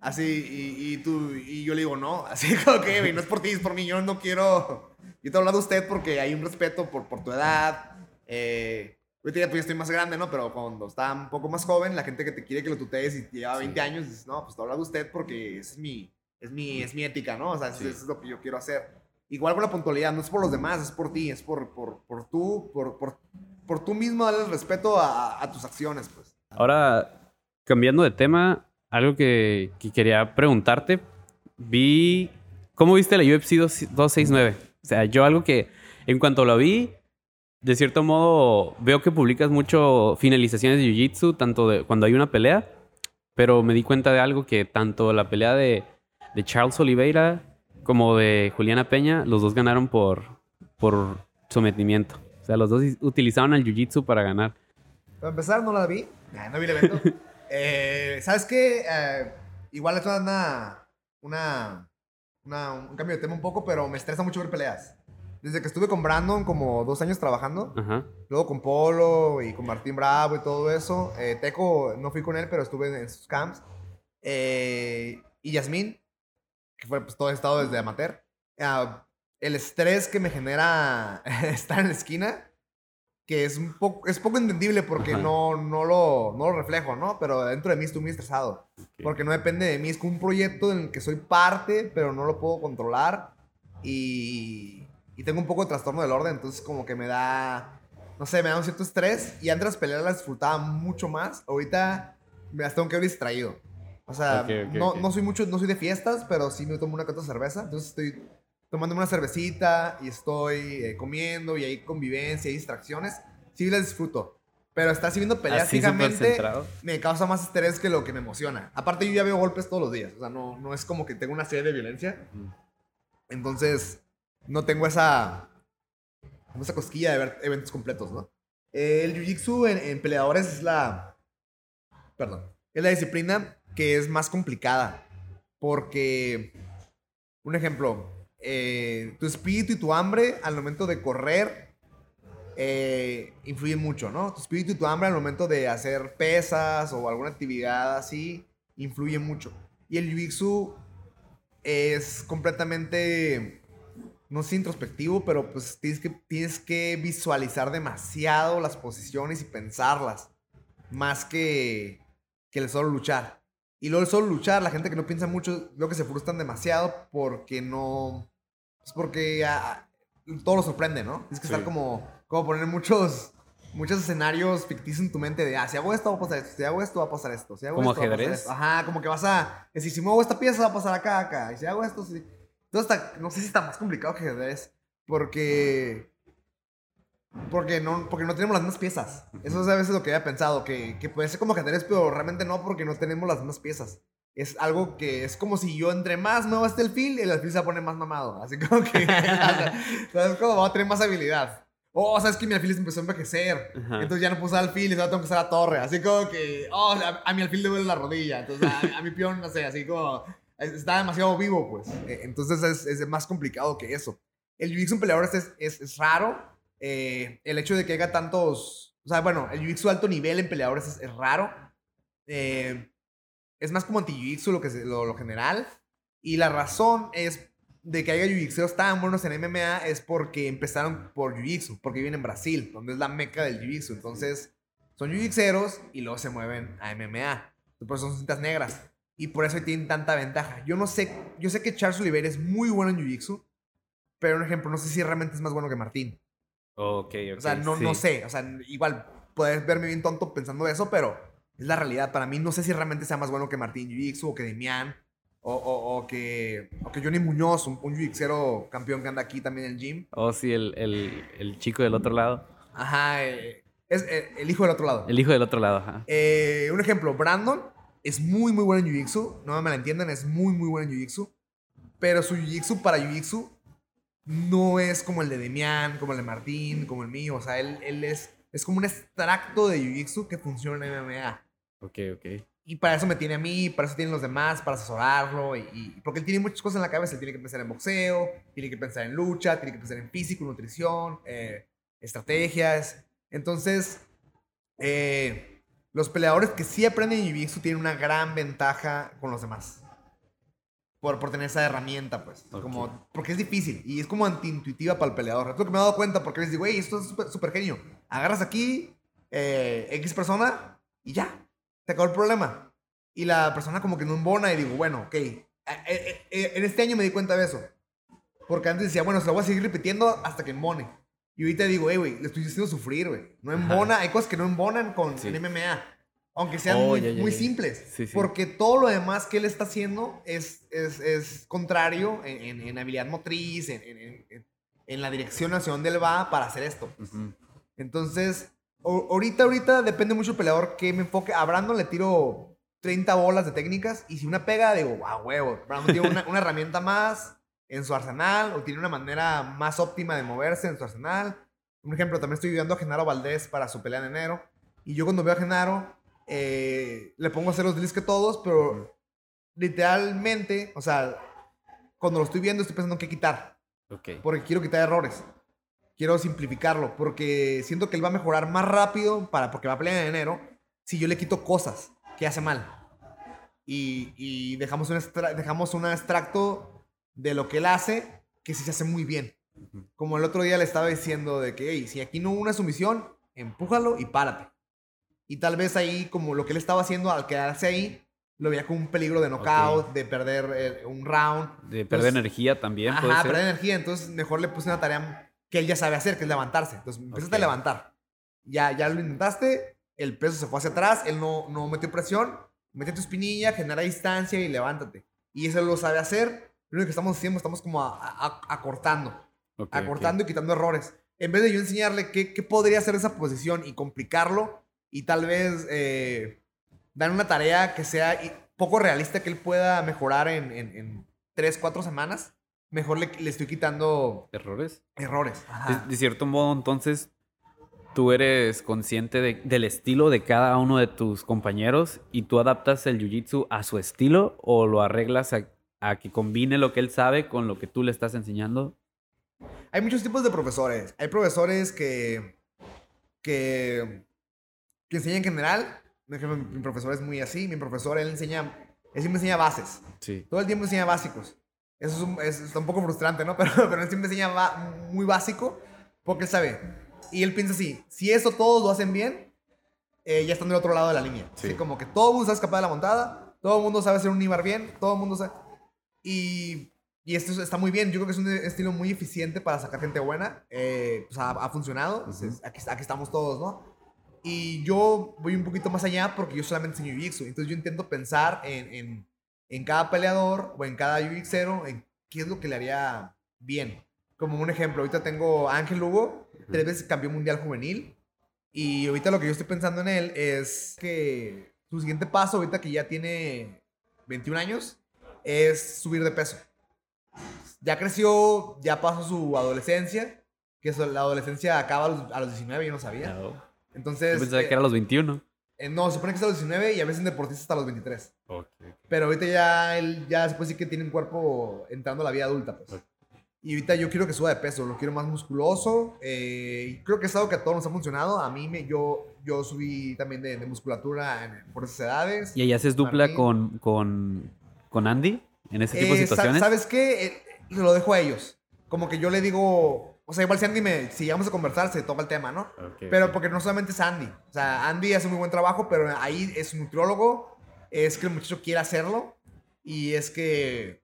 Así, y, y tú, y yo le digo, no, así como que, no es por ti, es por mí, yo no quiero... Yo te hablo de usted porque hay un respeto por, por tu edad. Eh, ahorita ya, pues, estoy más grande, ¿no? Pero cuando estaba un poco más joven, la gente que te quiere que lo tutees y lleva 20 Sí. años, dices, no, pues te hablo de usted porque es mi, es mi, es mi ética, ¿no? O sea, eso- Sí. eso es lo que yo quiero hacer. Igual con la puntualidad, no es por los demás, es por ti, es por, por, por tú, por, por, por tú mismo darle el respeto a, a tus acciones, pues. Ahora, cambiando de tema, algo que, que quería preguntarte. Vi. ¿Cómo viste la UFC 2- 269? O sea, yo algo que en cuanto lo vi, de cierto modo veo que publicas mucho finalizaciones de Jiu-Jitsu, tanto de cuando hay una pelea, pero me di cuenta de algo que tanto la pelea de, de Charles Oliveira como de Juliana Peña, los dos ganaron por, por sometimiento. O sea, los dos utilizaban el Jiu-Jitsu para ganar. Para empezar, no la vi. Nah, no vi el evento. Eh, ¿Sabes qué? Eh, igual esto es una, una, una- un cambio de tema un poco, pero me estresa mucho ver peleas. desde que estuve con Brandon como dos años trabajando. Ajá. Luego con Polo y con Martín Bravo y todo eso. Eh, Teco, no fui con él, pero estuve en sus camps. Eh, y Yasmín, que fue pues, todo estado desde amateur. Ah, el estrés que me genera estar en la esquina, que es un poco, es poco entendible porque no, no, lo, no lo reflejo, ¿no? Pero dentro de mí estoy muy estresado. Porque no depende de mí, es como un proyecto en el que soy parte, pero no lo puedo controlar. Y, y tengo un poco de trastorno del orden, entonces como que me da, no sé, me da un cierto estrés. Y antes las peleas las disfrutaba mucho más. Ahorita me las tengo que ver distraído. O sea, Ok, ok, no, no soy mucho, no soy de fiestas, pero sí me tomo una otra cerveza. Entonces estoy tomándome una cervecita y estoy eh, comiendo y hay convivencia, hay distracciones. Sí las disfruto. Pero estar viendo peleas Así fijamente me causa más estrés que lo que me emociona. Aparte, yo ya veo golpes todos los días. O sea, no, no es como que tengo una serie de violencia. Entonces, no tengo esa, como esa cosquilla de ver eventos completos, ¿no? El jiu-jitsu en, en peleadores es la, perdón, es la disciplina que es más complicada. Porque, un ejemplo, eh, tu espíritu y tu hambre al momento de correr eh, influyen mucho, ¿no? Tu espíritu y tu hambre al momento de hacer pesas o alguna actividad así influyen mucho. Y el jiu-jitsu es completamente, no sé, introspectivo, pero pues tienes que, tienes que visualizar demasiado las posiciones y pensarlas, más que, que el solo luchar. Y luego el solo luchar, la gente que no piensa mucho, lo que se frustran demasiado porque no... Es porque ah, todo lo sorprende, ¿no? Tienes que Sí. estar como, como poner muchos, muchos escenarios ficticios en tu mente de, ah, si hago esto va a pasar esto, si hago esto va a pasar esto, si hago ¿Como esto va a pasar ajedrez? esto. Ajá, como que vas a decir, si muevo esta pieza va a pasar acá, acá, y si hago esto, sí. Entonces, hasta- no sé si está más complicado que ajedrez, porque... Porque no, porque no tenemos las mismas piezas. Eso es a veces lo que había pensado, que, que puede ser como ajedrez, pero realmente no, porque no tenemos las mismas piezas. Es algo que es como si yo entre más muevo este alfil, el alfil se poner más mamado. Así como que, ¿sabes? Como va a tener más habilidad. Oh, sabes que mi alfil se empezó a envejecer. Ajá. Entonces ya no puedo usar alfil y ahora tengo que usar la torre. Así como que, oh, a, a mi alfil le duele la rodilla. Entonces a, a mi peón, no sé, así como, es- está demasiado vivo, pues. Eh, Entonces es, es más complicado que eso. El jiu-jitsu en peleadores es, es, es raro. Eh, el hecho de que haya tantos, o sea, bueno, el jiu-jitsu alto nivel en peleadores es, es raro. Eh, es más como anti-jiu-jitsu lo, que se- lo, lo general. Y la razón es de que haya jiu-jitseros tan buenos en MMA es porque empezaron por jiu-jitsu, porque viven en Brasil, donde es la meca del jiu-jitsu. Entonces, son jiu-jitseros y luego se mueven a MMA. Por eso son cintas negras. Y por eso tienen tanta ventaja. Yo no sé, yo sé que Charles Oliveira es muy bueno en jiu-jitsu, pero un ejemplo, no sé si realmente es más bueno que Martín. Ok, ok. O sea, no, sí. no sé. O sea, igual puedes verme bien tonto pensando eso, pero es la realidad. Para mí, no sé si realmente sea más bueno que Martín Jiu-Jitsu o que Demian o, o, o que, o que Johnny Muñoz, un, un jiu-jitsu campeón que anda aquí también en el gym. Oh, sí, el, el, el chico del otro lado. Ajá, eh, es eh, el hijo del otro lado. El hijo del otro lado, ajá. Eh, un ejemplo, Brandon es muy, muy bueno en Jiu-Jitsu. No me la entiendan, es muy, muy bueno en Jiu-Jitsu. Pero su Jiu-Jitsu para Jiu-Jitsu no es como el de Demian, como el de Martín, como el mío. O sea, él, él es, es como un extracto de Jiu-Jitsu que funciona en MMA. Ok, ok. Y para eso me tiene a mí, para eso tienen los demás, para asesorarlo. Y, y- porque él tiene muchas cosas en la cabeza. Él tiene que pensar en boxeo, tiene que pensar en lucha, tiene que pensar en físico, nutrición, eh, estrategias. Entonces, eh, los peleadores que sí aprenden Jiu-Jitsu tienen una gran ventaja con los demás. Por, por tener esa herramienta, pues. Como, porque es difícil y es como antiintuitiva para el peleador. Es lo que me he dado cuenta porque les digo, güey, esto es súper- súper genio. Agarras aquí eh, X persona y ya, se acabó el problema. Y la persona como que no embona y digo, bueno, ok. Eh, En este año me di cuenta de eso. Porque antes decía, bueno, se lo voy a seguir repitiendo hasta que embone. Y ahorita digo, hey, güey, le estoy haciendo sufrir, güey. No embona, hay cosas que no embonan con Sí. en MMA. Aunque sean Oh, muy, ya, ya, muy ya. simples. Sí, sí. Porque todo lo demás que él está haciendo es, es, es contrario en, en- en habilidad motriz, en, en- en- en la dirección hacia donde él va para hacer esto. Ujú. Entonces, o- ahorita, ahorita depende mucho el peleador que me enfoque. A Brandon le tiro 30 bolas de técnicas y si una pega, digo, wow, huevo. Brandon tiene una, una herramienta más en su arsenal o tiene una manera más óptima de moverse en su arsenal. Un ejemplo, también estoy ayudando a Genaro Valdés para su pelea en enero. Y yo cuando veo a Genaro, eh, le pongo a hacer los drills que todos, pero literalmente, o sea, cuando lo estoy viendo estoy pensando en qué quitar. Ok. Porque quiero quitar errores. Quiero simplificarlo. Porque siento que él va a mejorar más rápido para, porque va a pelear en enero si yo le quito cosas que hace mal. Y, y dejamos, un extra- dejamos un extracto de lo que él hace que sí se hace muy bien. Como el otro día le estaba diciendo de que, hey, si aquí no hubo una sumisión, empújalo y párate. Y tal vez ahí, como lo que él estaba haciendo al quedarse ahí, lo veía como un peligro de knockout, de perder eh, un round. De perder Entonces, energía también. puede Ajá, ser. perder energía. Entonces, mejor le puse una tarea que él ya sabe hacer, que es levantarse. Entonces, empezaste Ok. a levantar. Ya, ya lo intentaste, el peso se fue hacia atrás, él no, no metió presión, mete tu espinilla, genera distancia y levántate. Y eso lo sabe hacer. Lo único que estamos haciendo, estamos como a- a- acortando, acortando y quitando errores. En vez de yo enseñarle qué, qué podría hacer esa posición y complicarlo y tal vez eh, dar una tarea que sea poco realista que él pueda mejorar en, en, en tres, cuatro semanas, mejor le, le estoy quitando ¿Errores? errores. De, de cierto modo, entonces, tú eres consciente de- del estilo de cada uno de tus compañeros y tú adaptas el jiu-jitsu a su estilo o lo arreglas a, a que combine lo que él sabe con lo que tú le estás enseñando. Hay muchos tipos de profesores. Hay profesores que, que, que enseñan en general. Mi profesor es muy así. Mi profesor, él enseña, él siempre enseña bases. Sí. Todo el tiempo enseña básicos. Eso es un, es- está un poco frustrante, ¿no? Pero, pero él siempre enseña ba- muy básico porque él sabe. Y él piensa así, si eso todos lo hacen bien, eh, ya están del otro lado de la línea. Sí. Así como que todo el mundo sabe escapar de la montada, todo el mundo sabe hacer un Ibar bien, todo el mundo sabe... Y, y esto está muy bien. Yo creo que es un estilo muy eficiente para sacar gente buena. Eh, pues ha, ha funcionado. Pues es- aquí, aquí estamos todos, ¿no? Y yo voy un poquito más allá porque yo solamente enseño jiu-jitsu. Entonces yo intento pensar en, en, en cada peleador o en cada jiu-jitsu en qué es lo que le haría bien. Como un ejemplo, ahorita tengo a Ángel Lugo, tres veces campeón mundial juvenil. Y ahorita lo que yo estoy pensando en él es que su siguiente paso, ahorita que ya tiene 21 años, es subir de peso. Ya creció, ya pasó su adolescencia, que eso- la adolescencia acaba a los, a los 19, yo no sabía. Yo Entonces, pensaba eh, que era a los 21. eh, no, se supone que es a los 19 y a veces en deportistas hasta los 23. Ok. Pero ahorita ya él ya se puede decir que tiene un cuerpo entrando a la vida adulta, pues. Ok. Y ahorita yo quiero que suba de peso, lo quiero más musculoso. eh, y creo que es algo que a todos nos ha funcionado. A mí me, yo, yo subí también de, de musculatura en- por esas edades. ¿Y ahí haces dupla con, con, con Andy en ese tipo de Eh, sa- situaciones? ¿Sabes qué? Eh, lo dejo a ellos. Como que yo le digo, o sea, igual si Andy me, si llegamos a conversar, se toca el tema, ¿no? Ok, Pero ok. porque no solamente es Andy. O sea, Andy hace muy buen trabajo, pero ahí es un nutriólogo. Es que el muchacho quiere hacerlo. Y es que.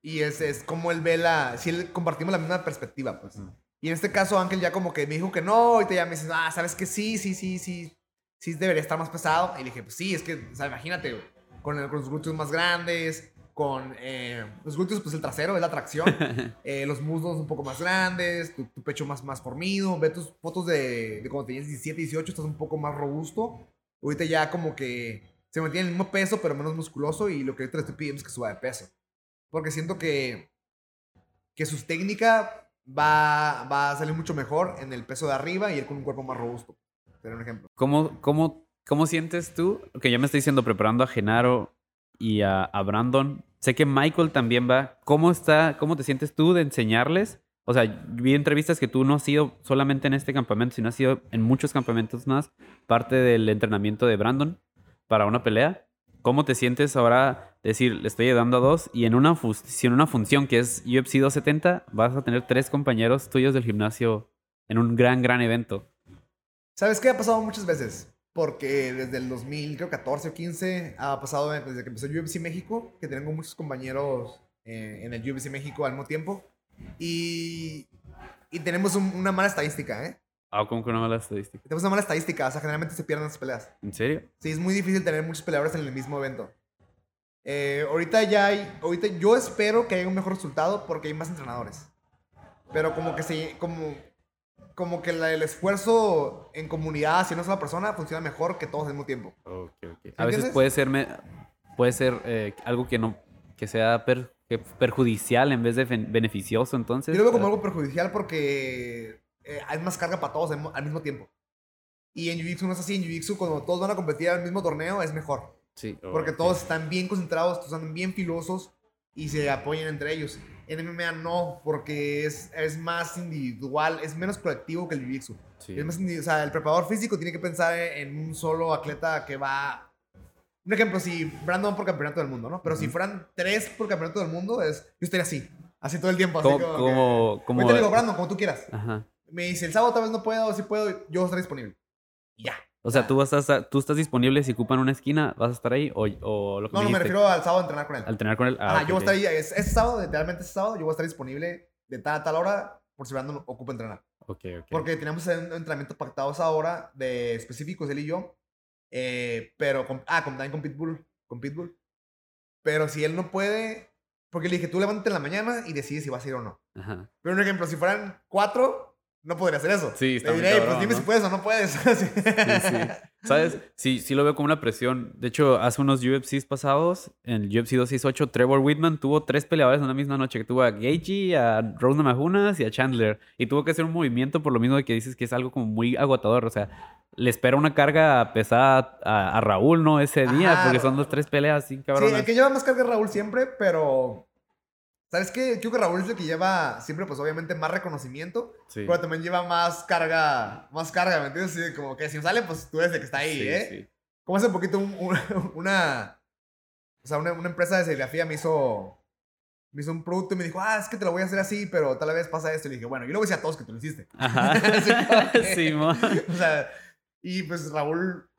Y es, es como él ve la. Si él compartimos la misma perspectiva, pues. Ujú. Y en este caso, Ángel ya como que me dijo que no. Y te ya me dice, ah, ¿sabes que Sí, sí, sí, sí. Sí, debería estar más pesado. Y le dije, pues sí, es que, o sea, imagínate, güey, con, el- con los glúteos más grandes. Con eh, los glúteos, pues el trasero es la tracción. eh, los muslos un poco más grandes, tu, tu pecho más, más formido. Ve tus fotos de, de cuando tenías 17, 18, estás un poco más robusto. Ahorita ya como que se mantiene el mismo peso, pero menos musculoso. Y lo que ahorita le estoy pidiendo es que suba de peso. Porque siento que, que su técnica va, va a salir mucho mejor en el peso de arriba y él con un cuerpo más robusto. Sería un ejemplo. ¿Cómo, cómo, ¿Cómo sientes tú? Que ya me estoy diciendo preparando a Genaro y a, a Brandon. Sé que Michael también va. ¿Cómo está? ¿Cómo te sientes tú de enseñarles? O sea, vi entrevistas que tú no has sido solamente en este campamento, sino has sido en muchos campamentos más, parte del entrenamiento de Brandon para una pelea. ¿Cómo te sientes ahora decir, le estoy ayudando a dos y en una, si en una función que es UFC 270 vas a tener tres compañeros tuyos del gimnasio en un gran, gran evento? ¿Sabes qué ha pasado muchas veces? Porque desde el 2014 o 15 ha pasado desde que empezó UFC México, que tengo muchos compañeros eh, en el UFC México al mismo tiempo. Y, y tenemos un- una mala estadística, ¿eh? Ah, como que una mala estadística. Tenemos una mala estadística, o sea, generalmente se pierden las peleas. ¿En serio? Sí, es muy difícil tener muchos peleadores en el mismo evento. Eh, ahorita ya hay, ahorita yo espero que haya un mejor resultado porque hay más entrenadores. Pero como que se, como, como que la- el esfuerzo en comunidad hacia una sola persona funciona mejor que todos al mismo tiempo. A veces puede ser, me- puede ser eh, algo que no que sea per- que perjudicial en vez de beneficioso, entonces. Yo lo veo como algo perjudicial porque eh, hay más carga para todos al, mo- al mismo tiempo. Y en Jiu-Jitsu no es así. En Jiu-Jitsu, cuando todos van a competir al mismo torneo, es mejor. Sí. Porque todos están bien concentrados, todos están bien filosos. y se apoyen entre ellos. En MMA no, porque es, es más individual, es menos colectivo que el jiu-jitsu. Sí. Es más o sea, el preparador físico tiene que pensar en un solo atleta que va... Un ejemplo, si Brandon por campeonato del mundo, ¿no? Pero si Ujú. fueran tres por campeonato del mundo, es, yo estaría así. Así todo el tiempo. Así Como, como, que- como, como- le digo, Brandon, como tú quieras. Ajá. Me dice, el sábado tal vez no puedo, si puedo, yo estaré disponible. Y ya. O sea, tú, vas a estar- tú estás disponible si ocupan una esquina, vas a estar ahí o, o lo que No, no, me refiero al sábado a entrenar con él. al tener con él. Ah, Ajá, ok, yo voy a estar ahí, es- ese sábado, literalmente ese sábado, yo voy a estar disponible de tal a tal hora por si Brandon ocupa entrenar. Ok, ok. Porque teníamos un entrenamiento pactado esa hora de específicos, él y yo. eh, pero, con, ah, con, también con Pitbull. Con Pitbull. Pero si él no puede, porque le dije, tú levántate en la mañana y decides si vas a ir o no. Ajá. Pero un ejemplo, si fueran cuatro, no podría hacer eso. Sí, está Le diré, cabrón, pues dime ¿no? si puedes o no puedes. Sí. sí. ¿Sabes? Sí, sí lo veo como una presión. De hecho, hace unos UFCs pasados, en el UFC 268, Trevor Whitman tuvo tres peleadores en una misma noche. Que tuvo a Gaethje, a Rose Namajunas y a Chandler. Y tuvo que hacer un movimiento por lo mismo de que dices que es algo como muy agotador. O sea, le espera una carga pesada a, a Raúl, ¿no? Ese día, Ajá. porque son dos, tres peleas así, Sí, el que lleva más carga es Raúl siempre, pero. ¿Sabes qué? Creo que Raúl es el que lleva siempre, pues obviamente, más reconocimiento, Sí. pero también lleva más carga, más carga, ¿me entiendes? Sí, como que si no sale, pues tú eres el que está ahí, Sí, ¿eh? Como hace poquito un- un- una. O sea, una, una empresa de serigrafía me hizo. Me hizo un producto y me dijo, ah, es que te lo voy a hacer así, pero tal vez pasa esto. Y le dije, bueno, yo le voy a decir a todos que tú lo hiciste. Ajá. Sí, o sea, y pues Raúl,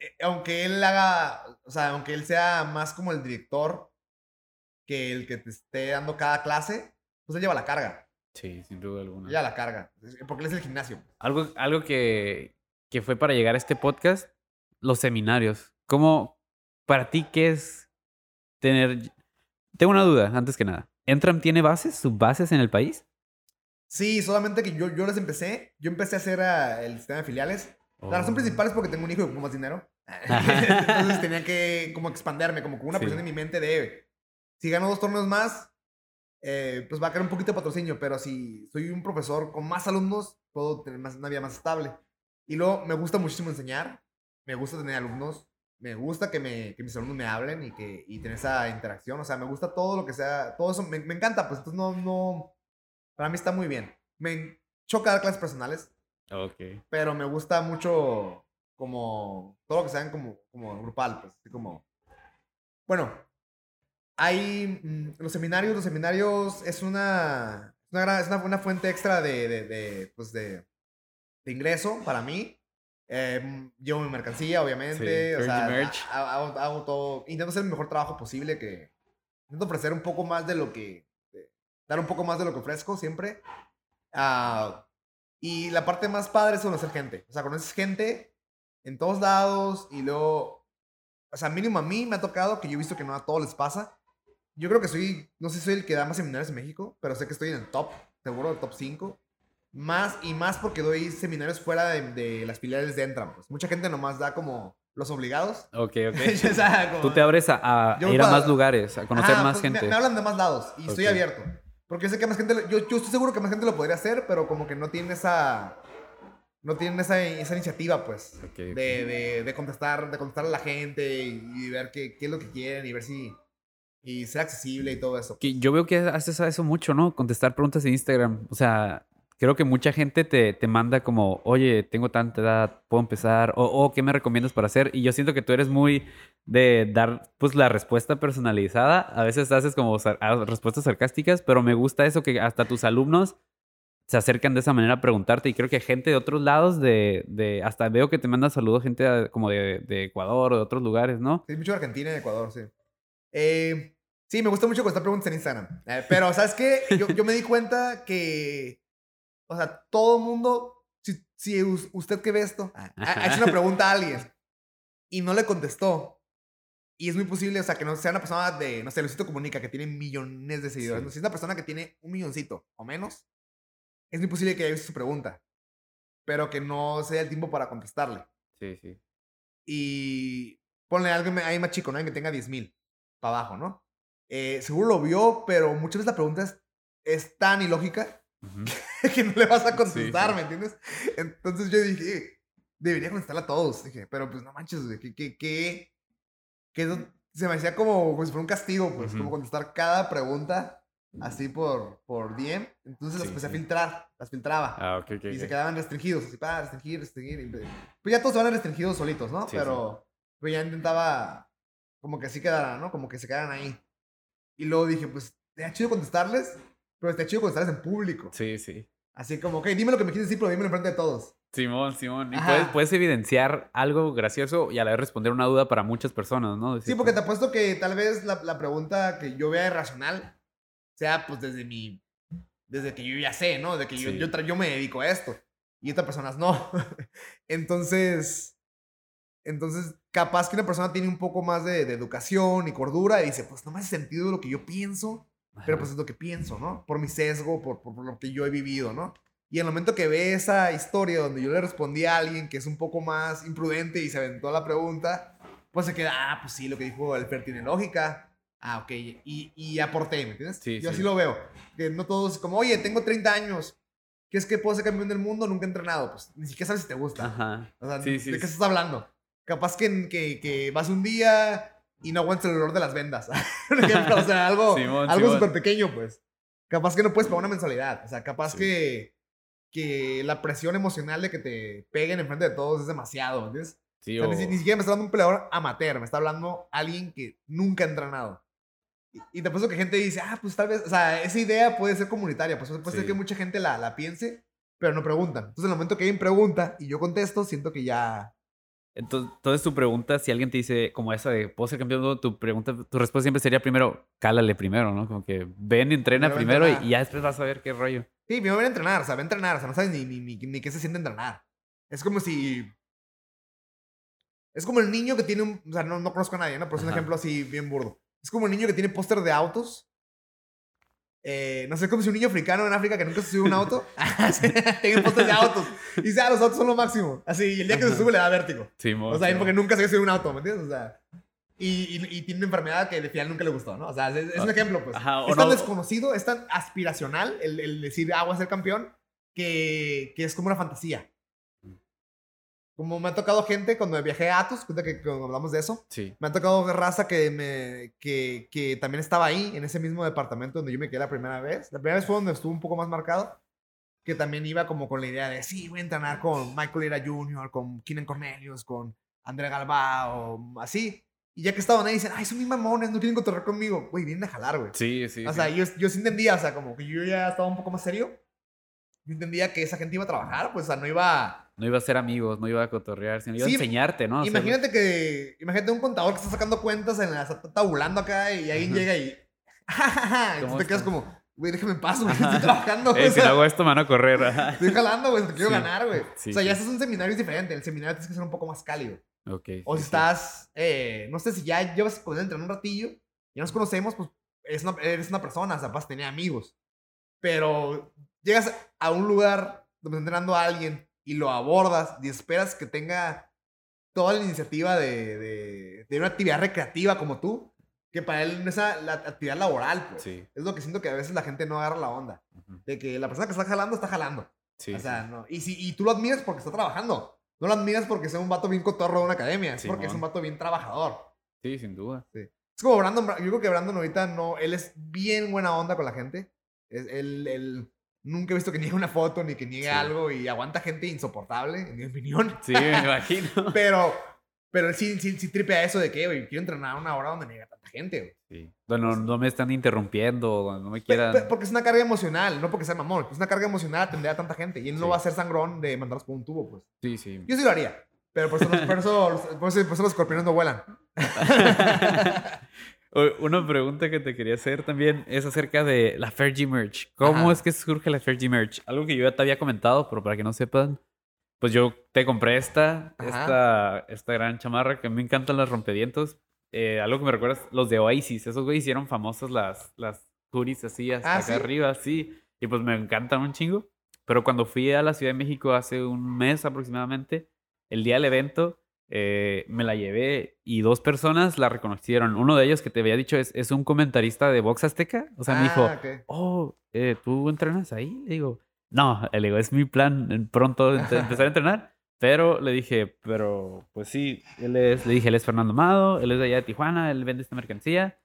eh, aunque él haga, o sea, aunque él sea más como el director que el que te esté dando cada clase, pues él lleva la carga. Sí, sin duda alguna. Lleva la carga. Porque él es el gimnasio. Algo, algo que, que fue para llegar a este podcast, los seminarios. ¿Cómo, para ti, qué es tener... Tengo una duda, antes que nada. ¿Entram tiene bases, sus bases en el país? Sí, solamente que yo, yo les empecé, yo empecé a hacer ah, el sistema de filiales. La razón Oh. principal es porque tengo un hijo y ocupo más dinero. Entonces tenía que como expanderme, como con una Sí. presión en mi mente de, si gano dos torneos más, eh, pues va a caer un poquito de patrocinio, pero si soy un profesor con más alumnos, puedo tener más, una vida más estable. Y luego me gusta muchísimo enseñar, me gusta tener alumnos, me gusta que, me, que mis alumnos me hablen y, que, y tener esa interacción, o sea, me gusta todo lo que sea, todo eso, me, me encanta, pues entonces no, no, para mí está muy bien. Me choca dar clases personales, Ok. pero me gusta mucho como todo lo que sean como, como grupal, pues, así como... Bueno, hay mm, los seminarios, los seminarios es una, una, gran- es una, una fuente extra de, de, de, pues de, de ingreso para mí. Eh, llevo mi mercancía, obviamente, Sí, o sea, merch. ha- hago, hago todo, intento hacer el mejor trabajo posible, que intento ofrecer un poco más de lo que, dar un poco más de lo que ofrezco siempre. Ah, y la parte más padre es conocer gente. O sea, conoces gente en todos lados y luego, o sea, mínimo a mí me ha tocado que yo he visto que no a todos les pasa. Yo creo que soy, no sé si soy el que da más seminarios en México, pero sé que estoy en el top, seguro el top 5. Más y más porque doy seminarios fuera de, de las filiales de Entram. Pues mucha gente nomás da como los obligados. Ok, ok. O sea, como- Tú te abres a, a Yo ir a más lugares, a conocer más pues, me- gente. Me, hablan de más lados y estoy Ok. abierto. Porque sé que más gente, yo, yo estoy seguro que más gente lo podría hacer, pero como que no tienen esa, no tienen esa, esa iniciativa, pues, Ok, ok. de, de, de contestar, de contestar a la gente y, y ver qué, qué es lo que quieren y ver si, y ser accesible y todo eso. Que yo veo que haces eso mucho, ¿no? Contestar preguntas en Instagram. O sea, creo que mucha gente te, te manda como, oye, tengo tanta edad, puedo empezar, o, o ¿qué me recomiendas para hacer? Y yo siento que tú eres muy de dar, pues, la respuesta personalizada. A veces haces como sar- ah, respuestas sarcásticas, pero me gusta eso que hasta tus alumnos se acercan de esa manera a preguntarte. Y creo que gente de otros lados, de, de hasta veo que te manda saludos gente ah, como de, de Ecuador o de otros lugares, ¿no? Sí, mucho de Argentina y Ecuador, sí. Eh, sí, me gusta mucho contestar preguntas en Instagram. Eh, pero, ¿sabes qué? Yo, yo me di cuenta que, o sea, todo el mundo, si, si us- usted que ve esto, ha ha hecho una pregunta a alguien y no le contestó. Y es muy posible, o sea, que no sea una persona de, no sé, Luisito Comunica, que tiene millones de seguidores. Sí. No, si es una persona que tiene un milloncito o menos, es muy posible que haya visto su pregunta, pero que no sea el tiempo para contestarle Sí, sí. y ponle algo ahí más chico, ¿no? Alguien que tenga 10 mil para abajo, ¿no? Eh, seguro lo vio, pero muchas veces la pregunta es, es tan ilógica que no le vas a contestar, sí. ¿me entiendes? Entonces yo dije, debería contestarla a todos. Dije, pero pues no manches, güey, ¿qué, qué, qué, qué es lo- se me hacía como, como si fuera un castigo, pues, Ujú. como contestar cada pregunta así por, por DM. Entonces las Sí, empecé a sí. filtrar, las filtraba. Ah, ok, ok. y se ok. quedaban restringidos, así para restringir, restringir. Pues ya todos se van restringidos solitos, ¿no? Sí, pero, pero ya intentaba como que así quedaran, ¿no? Como que se quedaran ahí. Y luego dije, pues, te chido contestarles, pero está chido contestarles en público. Sí, sí. Así como, ok, dime lo que me quieres decir, pero dímelo enfrente de todos. Simón, Simón. Y puedes, puedes evidenciar algo gracioso y a la vez responder una duda para muchas personas, ¿no? Sí, porque te apuesto que tal vez la, la pregunta que yo vea irracional sea pues desde mi... Desde que yo ya sé, ¿no? De que yo, Sí. yo, tra- yo me dedico a esto. Y otras personas no. entonces... Entonces, capaz que una persona tiene un poco más de, de educación y cordura y dice, pues no me hace sentido lo que yo pienso, pero pues es lo que pienso, ¿no? Por mi sesgo, por, por, por lo que yo he vivido, ¿no? Y en el momento que ve esa historia donde yo le respondí a alguien que es un poco más imprudente y se aventó la pregunta, pues se queda, ah, pues sí, lo que dijo el Fer tiene lógica. Ah, ok, y, y aporté, ¿me entiendes? Sí, yo sí. así lo veo. Que no todos, como, oye, tengo 30 años, ¿qué es que puedo ser campeón del mundo? Nunca he entrenado. Pues ni siquiera sabes si te gusta. Ajá. O sea, Sí, ¿de qué estás hablando? Capaz que, que, que vas un día y no aguantas el olor de las vendas. Por ejemplo, o sea, algo, Simón, algo súper pequeño, pues. Capaz que no puedes pagar una mensualidad. O sea, capaz Sí. que, que la presión emocional de que te peguen enfrente de todos es demasiado, ¿entiendes? Sí, O sea, ni, ni siquiera me está hablando un peleador amateur, me está hablando alguien que nunca ha entrenado. Y, y te que gente dice, ah, pues tal vez, o sea, esa idea puede ser comunitaria, pues puede ser Sí. que mucha gente la, la piense, pero no preguntan. Entonces, en el momento que alguien pregunta y yo contesto, siento que ya, Entonces, entonces tu pregunta, si alguien te dice como esa de ¿puedo ser campeón? del mundo?", Tu pregunta, tu respuesta siempre sería primero, cálale primero, ¿no? Como que ven, entrena Primero primero y, ya después vas a ver qué rollo. Sí, me voy a entrenar, o sea, a entrenar, o sea, no sabes ni, ni, ni, ni qué se siente entrenar. Es como si... Es como el niño que tiene un... O sea, no, no conozco a nadie, ¿no? Pero es un Ajá. ejemplo así bien burdo. Es como el niño que tiene póster de autos. Eh, no sé, como si un niño africano en África que nunca se sube un auto tiene póster de autos. Y dice, ah, los autos son lo máximo. Así, y el día que se sube le da vértigo. Simón, O sea, Simón. porque nunca se a un auto, ¿me entiendes? O sea... Y, y, y tiene una enfermedad que al final nunca le gustó, ¿no? O sea, es, es un Ah, ejemplo, pues. ajá, es tan no- desconocido, es tan aspiracional el, el decir, ah, voy a ser campeón, que, que es como una fantasía. Como me ha tocado gente cuando viajé a Atos, cuenta que cuando hablamos de eso, Sí. me ha tocado raza que, me, que, que también estaba ahí, en ese mismo departamento donde yo me quedé la primera vez. La primera vez fue donde estuvo un poco más marcado, que también iba como con la idea de, sí, voy a entrenar con Michael Ira Jr., con Keenan Cornelius, con André Galbao, así. Y ya que estaban ahí, dicen, ay, son mis mamones, no quieren cotorrear conmigo. Güey, vienen a jalar, güey. Sí, sí. O sí. sea, yo, yo sí entendía, o sea, como que yo ya estaba un poco más serio. Yo entendía que esa gente iba a trabajar, pues, o sea, no iba... No iba a ser amigos, no iba a cotorrear, sino iba Sí, a enseñarte, ¿no? A hacerlo. Imagínate que... Imagínate un contador que está sacando cuentas, en la, está tabulando acá y alguien Ajá. llega y... y tú ¿Cómo te quedas como, güey, déjame en paz, güey, estoy trabajando. Eh, o si sea, no hago esto, me van a correr. ajá. Estoy jalando, güey, te quiero Sí. ganar, güey. Sí, o sea, ya estás en un seminario es diferente. En el seminario tienes que ser un poco más cálido. Ok. O si estás, eh, no sé, si ya llevas con él entrenar un ratillo, ya nos conocemos, pues eres una, eres una persona, o sea, vas a tener amigos. Pero llegas a un lugar donde está entrenando a alguien y lo abordas y esperas que tenga toda la iniciativa de, de, de una actividad recreativa como tú, que para él no es la, actividad laboral, pues. Sí. Es lo que siento que a veces la gente no agarra la onda. Ujú. De que la persona que está jalando, está jalando. Sí, o sí. sea, no. Y, si, y tú lo admiras porque está trabajando. No lo admiras porque sea un vato bien cotorro de una academia. Es porque es un vato bien trabajador. Sí, sin duda. Es como Brandon. Bra- Yo creo que Brandon ahorita no. Él es bien buena onda con la gente. Es, él, él nunca he visto que niegue una foto ni que niegue Sí. algo y aguanta gente insoportable, en mi opinión. Sí, me imagino. Pero, pero sí, sí, sí tripea eso de que, güey, quiero entrenar a una hora donde niega tanta gente, güey. Sí. Bueno, no me están interrumpiendo, no me quieran. pe- porque es una carga emocional, no porque sea mamón. Es una carga emocional atender a tanta gente. Y él no Sí. va a ser sangrón de mandarlos por un tubo, pues. Sí, sí. Yo sí lo haría. Pero por eso, los- por eso, por eso, por eso los escorpiones no vuelan. Una pregunta que te quería hacer también es acerca de la Fergie Merch. ¿Cómo Ajá. es que surge la Fergie Merch? Algo que yo ya te había comentado, pero para que no sepan, pues yo te compré esta, Ajá. esta, esta gran chamarra que me encantan los rompevientos. Eh, algo que me recuerdas, los de Oasis, esos güey hicieron famosas las, las hoodies así hasta Ah, acá ¿sí? arriba, sí. Y pues me encantan un chingo. Pero cuando fui a la Ciudad de México hace un mes aproximadamente, el día del evento, eh, me la llevé y dos personas la reconocieron. Uno de ellos que te había dicho es, es un comentarista de Box Azteca. O sea, me dijo, Ah, oh, eh, ¿tú entrenas ahí? Le digo, no, le digo, es mi plan en pronto empezar a entrenar. Pero le dije, pero pues sí, él es, le dije, él es Fernando Amado, él es de allá de Tijuana, él vende esta mercancía.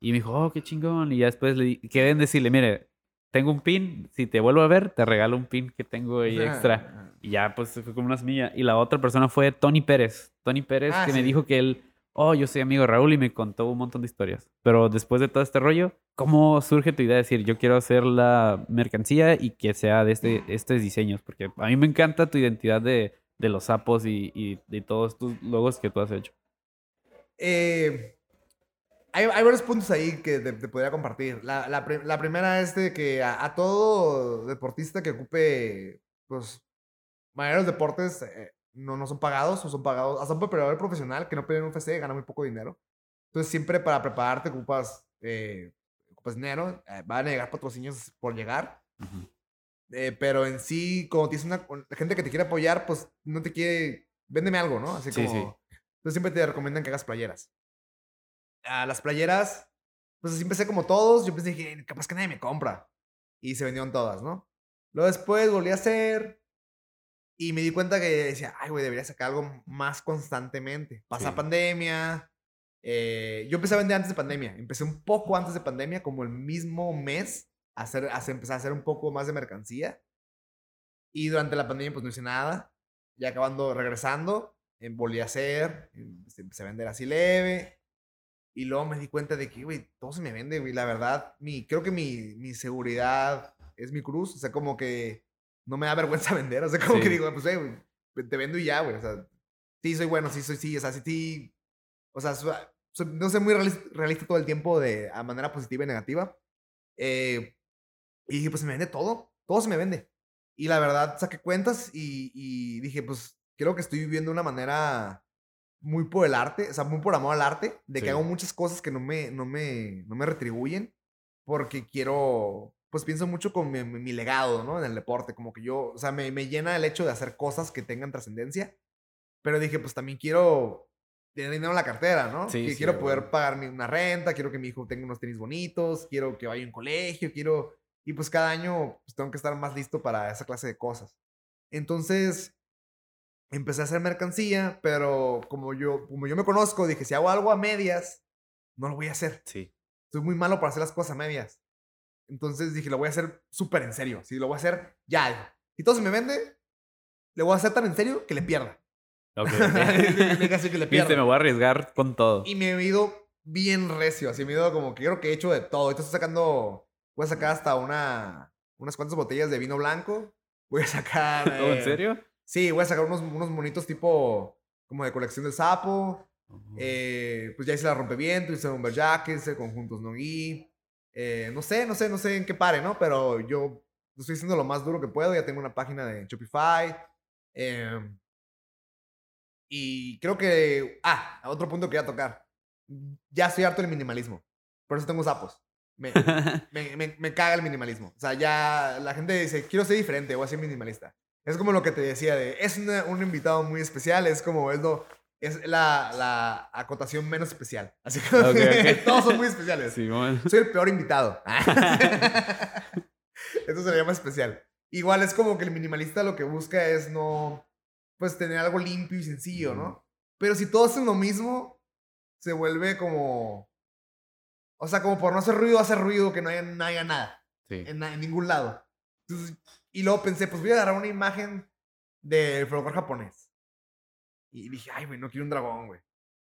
Y me dijo, oh, qué chingón. Y ya después le quedé en decirle, mire, tengo un pin, si te vuelvo a ver, te regalo un pin que tengo ahí extra. Y ya, pues fue como una semilla. Y la otra persona fue Tony Pérez. Tony Pérez, Ah, que me dijo que él, oh, yo soy amigo de Raúl y me contó un montón de historias. Pero después de todo este rollo, ¿cómo surge tu idea de decir, yo quiero hacer la mercancía y que sea de este, estos diseños? Porque a mí me encanta tu identidad de, de los sapos y, y de todos tus logos que tú has hecho. Eh, hay, hay varios puntos ahí que te, te podría compartir. La, la, la primera es de que a, a todo deportista que ocupe, pues, mayores deportes, eh, no, no son pagados, o son pagados. Hasta un preparador profesional que no pide un FC gana muy poco dinero. Entonces, siempre para prepararte ocupas, eh, ocupas dinero. eh, van a llegar patrocinios por llegar. Eh, pero en sí, como tienes una gente que te quiere apoyar, pues no te quiere. Véndeme algo, ¿no? Así Sí, como. sí. Entonces siempre te recomiendan que hagas playeras. A las playeras, pues así empecé como todos. Yo pensé que capaz que nadie me compra. Y se vendieron todas, ¿no? Luego después volví a hacer. Y me di cuenta que decía, ay, güey, debería sacar algo más constantemente. Pasa Sí. pandemia. eh, yo empecé a vender antes de pandemia. Empecé un poco antes de pandemia, como el mismo mes, a hacer, a empecé a hacer un poco más de mercancía. Y durante la pandemia, pues no hice nada. Ya acabando, regresando, eh, volví a hacer. em, se- Empecé a vender así leve. Y luego me di cuenta de que, güey, todo se me vende, güey. La verdad, mi, creo que mi, mi seguridad es mi cruz. O sea, como que no me da vergüenza vender. O sea, como que Sí. digo, pues, güey, te vendo y ya, güey. O sea, sí, soy bueno, sí, soy, sí. O sea, sí, sí. O sea, so- so- no soy muy realista, realista todo el tiempo de a manera positiva y negativa. Eh, y dije, pues se me vende todo. Todo se me vende. Y la verdad, saqué cuentas y, y dije, pues creo que estoy viviendo de una manera muy por el arte, o sea, muy por amor al arte, de Sí. que hago muchas cosas que no me, no me, no me retribuyen, porque quiero, pues pienso mucho con mi, mi legado, ¿no? En el deporte, como que yo, o sea, me, me llena el hecho de hacer cosas que tengan trascendencia, pero dije, pues también quiero tener dinero en la cartera, ¿no? Sí, que sí, quiero poder pagarme una renta, quiero que mi hijo tenga unos tenis bonitos, quiero que vaya a un colegio, quiero... Y pues cada año pues, tengo que estar más listo para esa clase de cosas. Entonces, empecé a hacer mercancía, pero como yo, como yo me conozco, dije, si hago algo a medias, no lo voy a hacer. Sí. Soy muy malo para hacer las cosas a medias. Entonces dije, lo voy a hacer súper en serio. Si lo voy a hacer ya. Si todo se me vende, le voy a hacer tan en serio que le pierda. Ok, que le Viste, me pierda. voy a arriesgar con todo. Y me he ido bien recio, así me he ido como que creo que he hecho de todo. Ahorita estoy sacando, voy a sacar hasta una, unas cuantas botellas de vino blanco. Voy a sacar... ¿Oh, ¿En eh, serio? Sí, voy a sacar unos, unos monitos tipo como de colección del sapo. Eh, pues ya hice la rompeviento, hice jacket, hice conjuntos no gui. Eh, no sé, no sé, no sé en qué pare, ¿no? Pero yo estoy haciendo lo más duro que puedo. Ya tengo una página de Shopify. em, y creo que. Ah, otro punto que quería tocar. Ya estoy harto del minimalismo. Por eso tengo sapos. Me, me, me, me caga el minimalismo. O sea, ya la gente dice, quiero ser diferente, voy a ser minimalista. Es como lo que te decía de, es una- un invitado muy especial, es como, es lo, es la, la acotación menos especial. Así que Ok, ok. todos son muy especiales. Simón. Soy el peor invitado. Eso se le llama especial. Igual es como que el minimalista lo que busca es no, pues tener algo limpio y sencillo, ¿no? Pero si todos hacen lo mismo, se vuelve como, o sea, como por no hacer ruido, hacer ruido, que no haya, no haya nada Sí. en, en ningún lado. Entonces, y luego pensé, pues voy a agarrar una imagen del folclore japonés. Y dije, ay, güey, no quiero un dragón, güey.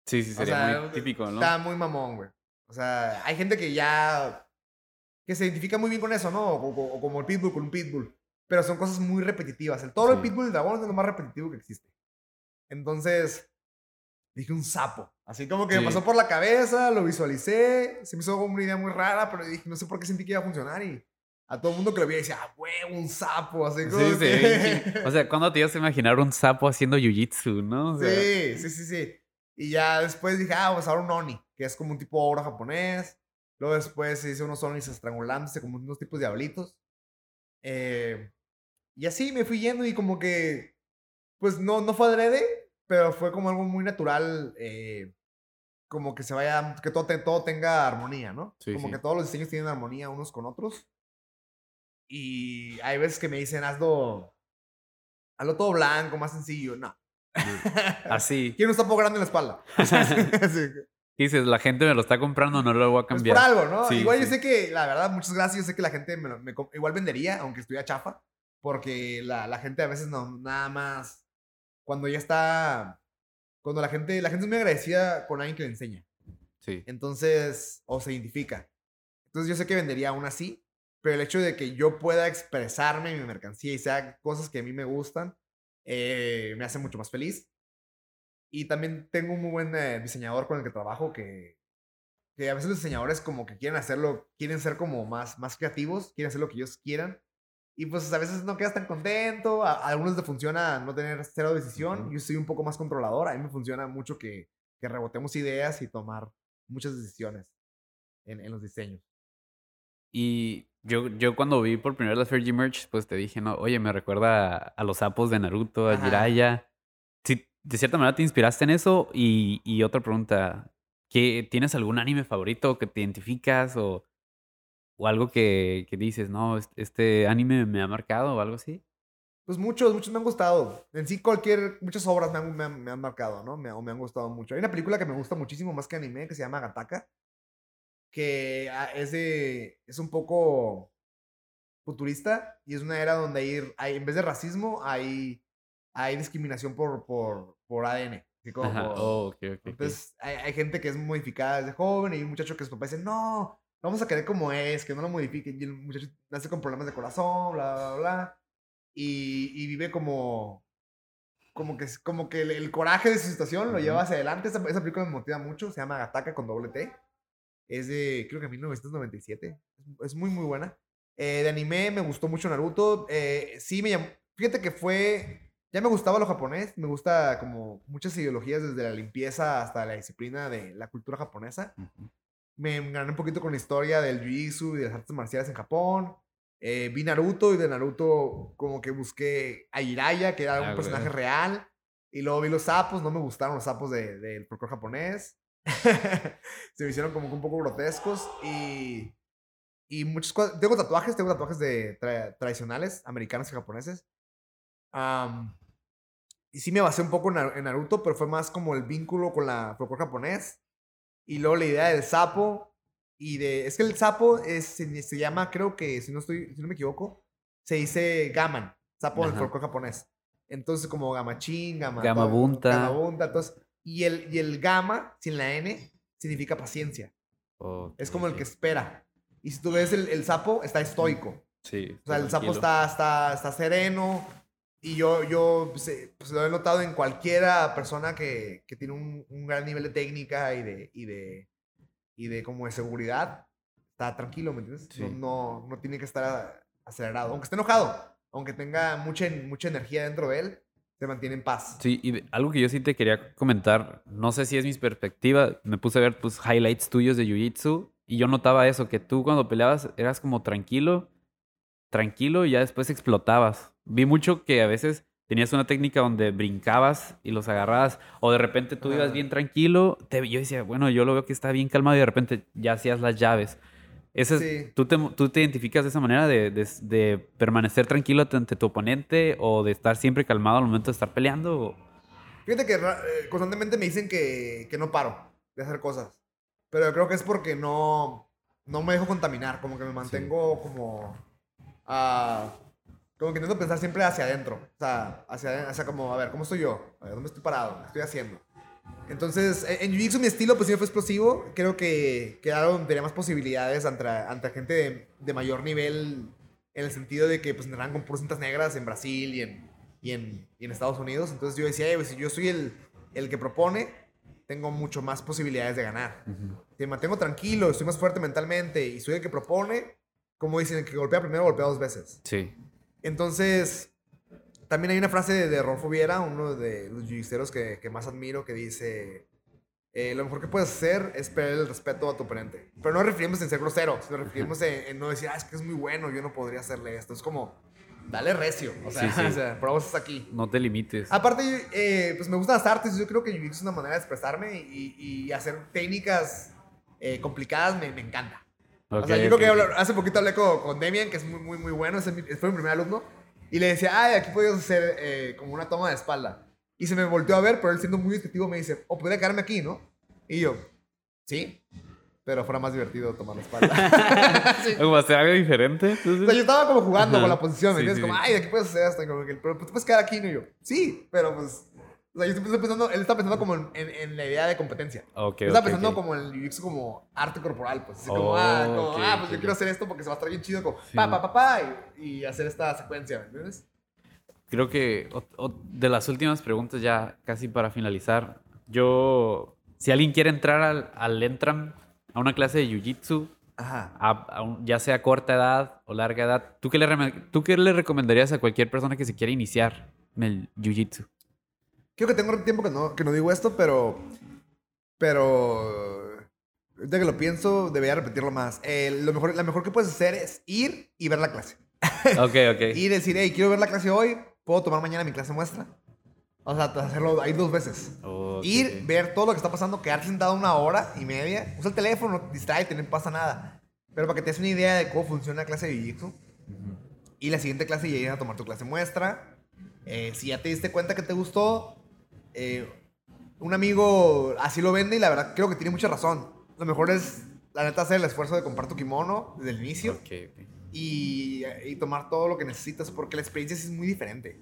Sí, sí, O sería sea, muy típico, ¿no? Está muy mamón, güey. O sea, hay gente que ya. que se identifica muy bien con eso, ¿no? O, o- o como el pitbull con un pitbull. Pero son cosas muy repetitivas. El toro, el Sí. pitbull y el dragón es lo más repetitivo que existe. Entonces, dije un sapo. Así como que me Sí. pasó por la cabeza, lo visualicé. Se me hizo una idea muy rara, pero dije, no sé por qué sentí que iba a funcionar. Y a todo el mundo que lo veía decía, ah, huevo, un sapo. Así como Sí, sí. que- O sea, ¿cuándo te ibas a imaginar un sapo haciendo jiu-jitsu, no? O sea, Sí, sí, sí, sí. Y ya después dije, ah, pues ahora un oni, que es como un tipo obra japonés. Luego después hice unos onis estrangulándose como unos tipos de diablitos. Eh, y así me fui yendo y como que, pues no, no fue adrede, pero fue como algo muy natural, eh, como que se vaya, que todo, todo tenga armonía, ¿no? Sí, como sí. que todos los diseños tienen armonía unos con otros. Y hay veces que me dicen, hazlo, Hazlo todo blanco, más sencillo. No. Así. Quiero un sapo grande en la espalda. Así. Dices, la gente me lo está comprando, no lo voy a Es cambiar. por algo, ¿no? Sí, igual sí. yo sé que, la verdad, muchas gracias. Yo sé que la gente me, lo- me igual vendería, aunque estuviera chafa. Porque la, la gente a veces no, nada más. Cuando ya está. Cuando la gente, la gente es muy agradecida con alguien que le enseña. Sí. Entonces, o se identifica. Entonces yo sé que vendería aún así, pero el hecho de que yo pueda expresarme en mi mercancía y sea cosas que a mí me gustan, eh, me hace mucho más feliz. Y también tengo un muy buen eh, diseñador con el que trabajo que, que a veces los diseñadores como que quieren hacerlo, quieren ser como más, más creativos, quieren hacer lo que ellos quieran. Y pues a veces no quedas tan contento, a, a algunos les funciona no tener cero decisión, Ujú. yo soy un poco más controlador, a mí me funciona mucho que, que rebotemos ideas y tomar muchas decisiones en, en los diseños. Y yo, yo cuando vi por primera vez la Fergie Merch, pues te dije, no, oye, me recuerda a, a los sapos de Naruto, a Ajá. Jiraiya. Sí, de cierta manera te inspiraste en eso. Y, y otra pregunta, ¿qué, ¿tienes algún anime favorito que te identificas o, o algo que, que dices, no, este, este anime me ha marcado o algo así? Pues muchos, muchos me han gustado. En sí, cualquier, muchas obras me han, me han, me han marcado, ¿no? Me, o me han gustado mucho. Hay una película que me gusta muchísimo más que anime que se llama Gataka, que ah, es de, es un poco futurista y es una era donde hay, hay en vez de racismo, hay, hay discriminación por, por, por ADN. como Ajá. Oh, ok, ok, ok. Entonces, hay, hay gente que es modificada desde joven y un muchacho que su papá dice, no, vamos a querer como es, que no lo modifiquen. Y el muchacho nace con problemas de corazón, bla, bla, bla. Y, y vive como, como que, como que el, el coraje de su situación lo lleva hacia adelante. Esa, esa película me motiva mucho, se llama Gataka con doble T. Es de, creo que 1997. Es, es muy, muy buena. Eh, de anime me gustó mucho Naruto. Eh, sí, me llamó. Fíjate que fue. Ya me gustaba lo japonés. Me gusta como muchas ideologías, desde la limpieza hasta la disciplina de la cultura japonesa. Me gané un poquito con la historia del jiu-jitsu y de las artes marciales en Japón. Eh, vi Naruto y de Naruto como que busqué a Jiraiya, que era Ah, un personaje güey. real. Y luego vi los sapos, no me gustaron los sapos de- del folclore japonés. Se me hicieron como que un poco grotescos. Y, y muchas cosas. Tengo tatuajes, tengo tatuajes de tra- tradicionales, americanos y japoneses. Am, y sí me basé un poco en Nar- en Naruto, pero fue más como el vínculo con la folclore japonés. Y luego la idea del sapo. Y de. Es que el sapo es, se, se llama, creo que, si no, estoy, si no me equivoco, se dice gaman. Sapo en el Ajá. folclore japonés. Entonces, como gamachín, gama. Gamabunta. Gamabunta. Entonces, y el, y el gama, sin la N, significa paciencia. Ok, Es como el que espera. Y si tú ves el, el sapo, está estoico. Sí. O sea, el sapo está, está, está sereno. Y yo, yo pues, eh, pues, lo he notado en cualquiera persona que, que tiene un, un gran nivel de técnica y de, y de, y de como de seguridad. Está tranquilo, ¿me entiendes? Sí. No, no, no tiene que estar a- acelerado. Aunque esté enojado, aunque tenga mucha, mucha energía dentro de él, se mantiene en paz. Sí, y de- algo que yo sí te quería comentar, no sé si es mi perspectiva, me puse a ver pues highlights tuyos de Jiu-Jitsu y yo notaba eso, que tú cuando peleabas eras como tranquilo, tranquilo y ya después explotabas. Vi mucho que a veces tenías una técnica donde brincabas y los agarrabas o de repente tú ibas bien tranquilo, te, yo decía, bueno, yo lo veo que está bien calmado y de repente ya hacías las llaves. Ese es- Sí. ¿tú, te, ¿Tú te identificas de esa manera de, de- de permanecer tranquilo ante tu oponente o de estar siempre calmado al momento de estar peleando? o- Fíjate que eh, constantemente me dicen que, que no paro de hacer cosas. Pero yo creo que es porque no, no me dejo contaminar. Como que me mantengo como... ah, como que intento pensar siempre hacia adentro. O sea, hacia, hacia como, a ver, ¿cómo estoy yo? A ver, ¿dónde estoy parado? ¿Qué estoy haciendo? Entonces, en en Jiu-Jitsu mi estilo pues siempre fue explosivo. Creo que, que era donde tenía más posibilidades ante, ante gente de, de mayor nivel en el sentido de que pues entrenaban con puras cintas negras en Brasil y en, y en, y en Estados Unidos. Entonces yo decía, "Eh, pues, si yo soy el, el que propone, tengo mucho más posibilidades de ganar. Si me mantengo tranquilo, estoy más fuerte mentalmente y soy el que propone, como dicen, el que golpea primero golpea dos veces. Sí. Entonces, también hay una frase de, de Rolfo Viera, uno de los jiu que, que más admiro, que dice, eh, lo mejor que puedes hacer es perder el respeto a tu oponente. Pero no refiriéndose en ser grosero, sino refiriéndose en, en no decir, ah, es que es muy bueno, yo no podría hacerle esto. Es como, dale recio. O sea, Sí, sí. o sea, por algo estás aquí. No te limites. Aparte, eh, pues me gustan las artes. Yo creo que Jiu-Jitsu es una manera de expresarme y, y hacer técnicas eh, complicadas me, me encanta. o Ok, sea, yo creo ok, que hace poquito hablé con, con Demian, que es muy, muy, muy bueno. Es mi- fue mi primer alumno. Y le decía, ay, aquí podías hacer eh, como una toma de espalda. Y se me volteó a ver, pero él siendo muy objetivo me dice, o podría quedarme aquí, ¿no? Y yo, sí, pero fuera más divertido tomar la espalda. ¿O hacer algo diferente? O Entonces- sea, yo estaba como jugando Ajá. con la posición, ¿me Sí, entiendes? sí, Como, sí. ay, aquí puedes hacer esto. Y como que, pero pues, tú puedes quedar aquí, ¿no? Y yo, sí, pero pues... O sea, yo estoy pensando, él está pensando como en, en- en la idea de competencia. Ok, Yo estaba ok, pensando ok. como en el jiu-jitsu como arte corporal, pues. Así como, Oh, ah, como, ok, ah, pues yo quiero hacer esto porque se va a estar bien chido, como, Sí. pa, pa, pa, pa, y, y hacer esta secuencia, ¿me entiendes? Creo que o- o- de las últimas preguntas ya casi para finalizar. Yo, si alguien quiere entrar al, al Entram a una clase de Jiu-Jitsu, Ajá. a- a un- ya sea corta edad o larga edad, ¿tú qué, le, ¿tú qué le recomendarías a cualquier persona que se quiera iniciar en el Jiu-Jitsu? Creo que tengo tiempo que no, que no digo esto, pero. Pero. Ahorita que lo pienso, debería repetirlo más. Eh, lo mejor, la mejor que puedes hacer es ir y ver la clase. Ok, ok. Y decir, hey, quiero ver la clase hoy, puedo tomar mañana mi clase muestra. O sea, hacerlo ahí dos veces. Ok, Ir, ver todo lo que está pasando, quedarte sentado una hora y media. Usa el teléfono, distráete, no pasa nada. Pero para que te des una idea de cómo funciona la clase de Jiu-Jitsu. Y la siguiente clase ir a tomar tu clase muestra. Eh, si ya te diste cuenta que te gustó, eh, un amigo así lo vende y la verdad creo que tiene mucha razón. Lo mejor es, la neta, hacer el esfuerzo de comprar tu kimono desde el inicio y, y tomar todo lo que necesitas porque la experiencia es muy diferente.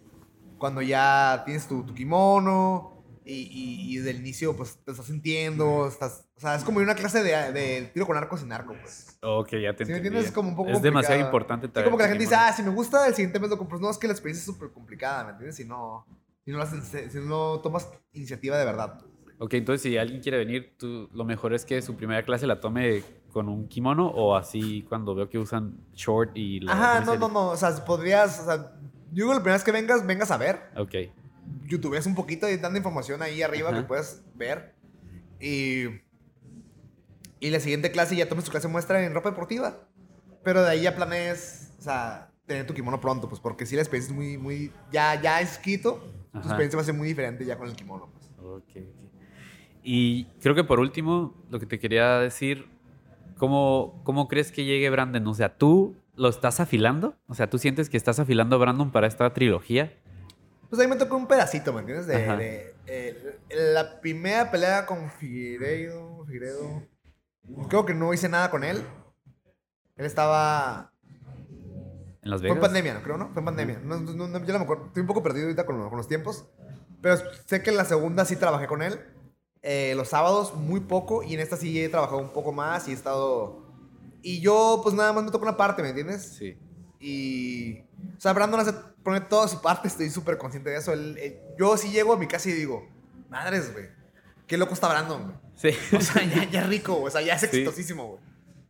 Cuando ya tienes tu, tu kimono y, y, y desde el inicio pues te estás sintiendo, estás, o sea, es como una clase de, de tiro con arco sin arco, pues. Ok, ya te ¿Sí me entendí. entiendes? Es como un poco Es demasiado importante Sí, traer como que la gente dice, ah, si me gusta, el siguiente mes lo compro. No, es que la experiencia es súper complicada, ¿me entiendes? Si no, si no, haces- si no tomas iniciativa de verdad. Ok, entonces si alguien quiere venir, tú, lo mejor es que su primera clase la tome con un kimono o así cuando veo que usan short y... la Ajá, no, no, no. O sea, podrías, o sea, yo digo la primera vez que vengas, vengas a ver. Ok. YouTube es un poquito y dando información ahí arriba Ajá. que puedes ver. Y, y la siguiente clase ya tomes tu clase muestra en ropa deportiva. Pero de ahí ya planees, o sea, tener tu kimono pronto, pues porque si la experiencia es muy, muy, ya, ya escrito, tu Ajá. experiencia va a ser muy diferente ya con el kimono. Pues. Ok, ok. Y creo que por último, lo que te quería decir, ¿cómo, ¿cómo crees que llegue Brandon? O sea, ¿tú lo estás afilando? O sea, ¿tú sientes que estás afilando a Brandon para esta trilogía? Pues ahí me tocó un pedacito, ¿me entiendes? De- eh, la primera pelea con Figueiredo, Figueiredo, creo que no hice nada con él. Él estaba ¿En Las Fue Vegas? en pandemia, ¿no? Creo, ¿no? Fue en pandemia. No, no, no, yo no me acuerdo. Estoy un poco perdido ahorita con, con los tiempos. Pero sé que en la segunda sí trabajé con él. Eh, los sábados muy poco. Y en esta sí he trabajado un poco más y he estado... Y yo pues nada más me toco una parte, ¿me entiendes? Sí. Y... O sea, Brandon hace, pone toda su parte. Estoy súper consciente de eso. Él- él- yo sí llego a mi casa y digo... Madres, güey. Qué loco está Brandon, güey. Sí. O sea, ya, ya rico, güey. O sea, ya es Sí. exitosísimo, güey.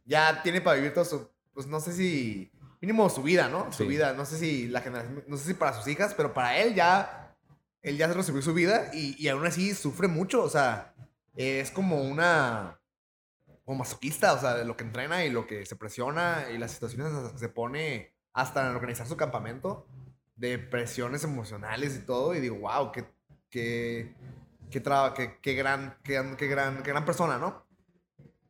Ya tiene para vivir todo su... Pues no sé si... Mínimo su vida, ¿no? Su Sí. vida. No sé si la generación... No sé si para sus hijas, pero para él ya... Él ya se recibió su vida y, y aún así sufre mucho. O sea, es como una... Como masoquista, o sea, de lo que entrena y lo que se presiona y las situaciones en las que se pone hasta en organizar su campamento de presiones emocionales y todo. Y digo, wow, qué, qué, qué, traba- qué, qué gran, qué, qué gran, qué gran persona, ¿no?